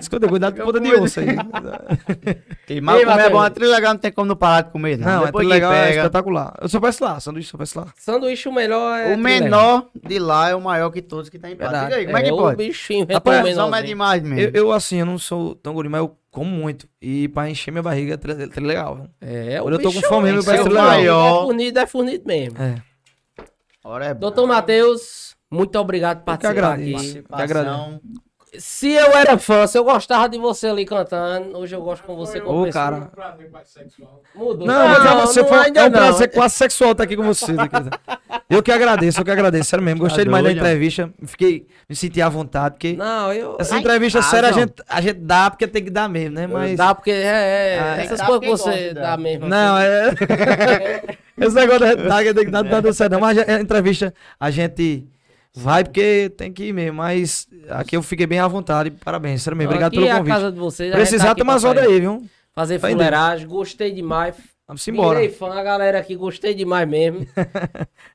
Escuta, cuidado com ponta de osso aí. Mal Ei, comer é bom, a trilha legal não tem como não parar de comer, não. Não, é Depois que legal, é pega. espetacular. Eu só peço lá, sanduíche só peço lá. Sanduíche o melhor é. O menor de lá é o maior que todos que tem em Pato. Verdade. Diga aí, como é que o pode? bichinho Rapaz, menorzinho. mais demais mesmo. Eu, eu, assim, eu não sou tão gordinho, mas eu como muito. E pra encher minha barriga é tri- tri- legal. viu? É, Quando eu tô com fome, meu que parece ser legal. É fornido, é fornido mesmo. É. Ora é bom. Doutor Matheus, muito obrigado por Eu que participar aqui. Que agradeço. Se eu era fã, se eu gostava de você ali cantando, hoje eu gosto com você como Ô, pessoa. cara. Mudou. Não, mas é você foi, ainda é um não. prazer quase sexual estar aqui com vocês. aqui. Eu que agradeço, eu que agradeço. Sério mesmo, gostei Tá demais da entrevista. Fiquei, me senti à vontade, porque Não, eu. essa entrevista ah, séria a não. gente, a gente dá porque tem que dar mesmo, né? Mas. Dá porque é, é, Ah, essas dá coisas que você dá dá. mesmo. Não, assim. é. Esse negócio da gente que tem que dar, não dá certo. não. Mas a entrevista a gente vai porque tem que ir mesmo. Mas aqui eu fiquei bem à vontade. Parabéns, sério mesmo. Obrigado Aqui pelo é a convite. casa de vocês. a Precisar, tá horas fazer- aí, viu? Fazer Vai fuleiragem, gostei demais. Vamos embora. Virei fã, a galera aqui, gostei demais mesmo.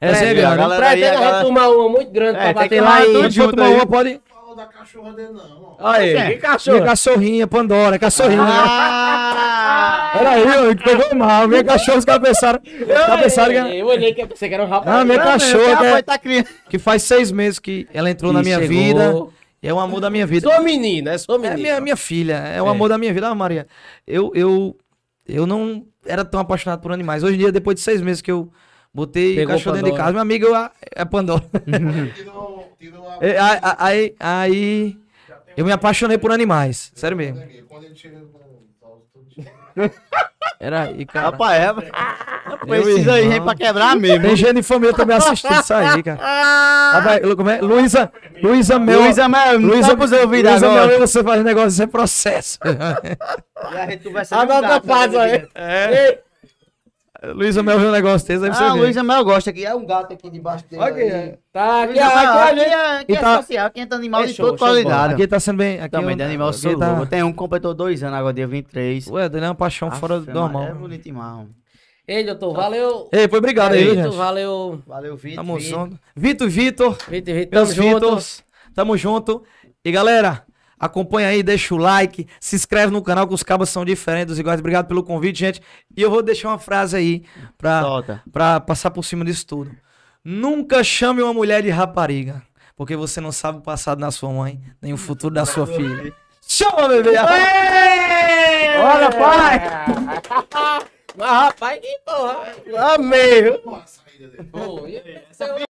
Essa é É, grande. a galera Pretendo aí, a a galera- tomar uma muito grande É, pra bater lá tomar e... junto tomar uma, pode. Falou da cachorra dele, não. ó. Aí, que Minha cachorro. cachorrinha, Pandora, cachorrinha. Ah! Peraí, ó, que pegou mal. Minha cachorra, os caras pensaram. Era- Eu olhei que você que era um rapaz. Ah, minha Não, cachorra, meu, que, é- tá criando. que faz seis meses que ela entrou na Que minha chegou. vida. E é o amor da minha vida. Sou menina, é sou É menina. minha, minha filha, é o É. amor da minha vida. Ah, Maria, eu, eu, eu não era tão apaixonado por animais. Hoje em dia, depois de seis meses que eu botei Pegou cachorro dentro de casa, meu amigo eu, ah, é Pandora. É, aí, aí, aí eu me apaixonei por animais. Sério mesmo. Quando ele chega no... Era aí, cara. Rapaz, é. Precisa ir irmão. gente pra quebrar mesmo. Tem gente de família também assistindo isso aí, cara. Rapaz, como é? Luísa, Luísa Mel. Luísa Mel, não Luísa tá pros ouvidos Luísa. Mel, você faz negócio, isso é processo. E a gente conversa Anota paz aí. É. Luísa Mel viu um negócio desse, aí você Ah, vê. Luísa Mel gosta aqui. É um gato aqui debaixo dele. Olha aqui, é. Tá, aqui, Luísa aqui, aqui aqui. é, aqui E é tá- social, aqui entra animal É de show, toda show qualidade. Aqui tá sendo bem. Aqui Também, eu- de animal sou tá-. Tem um que completou dois anos agora, dia 23. Ué, Daniel é uma paixão fora do Aff, normal. É bonito demais. mano. Ei, doutor, valeu. Ei, foi obrigado aí, gente. valeu. Valeu, Vitor. Tamo Vitor. junto. Vitor, Vitor, Vitor, Vitor, tamo meus junto. Vitors, tamo junto. E galera, acompanha aí, deixa o like, se inscreve no canal que os cabos são diferentes, dos iguais. Obrigado pelo convite, gente. E eu vou deixar uma frase aí pra, Solta. pra passar por cima disso tudo. Nunca chame uma mulher de rapariga, porque você não sabe o passado da sua mãe, nem o futuro da sua filha. Chama, bebê! Olha, pai! Mas rapaz, que porra. Amei, viu? Pô, a saída dele. E-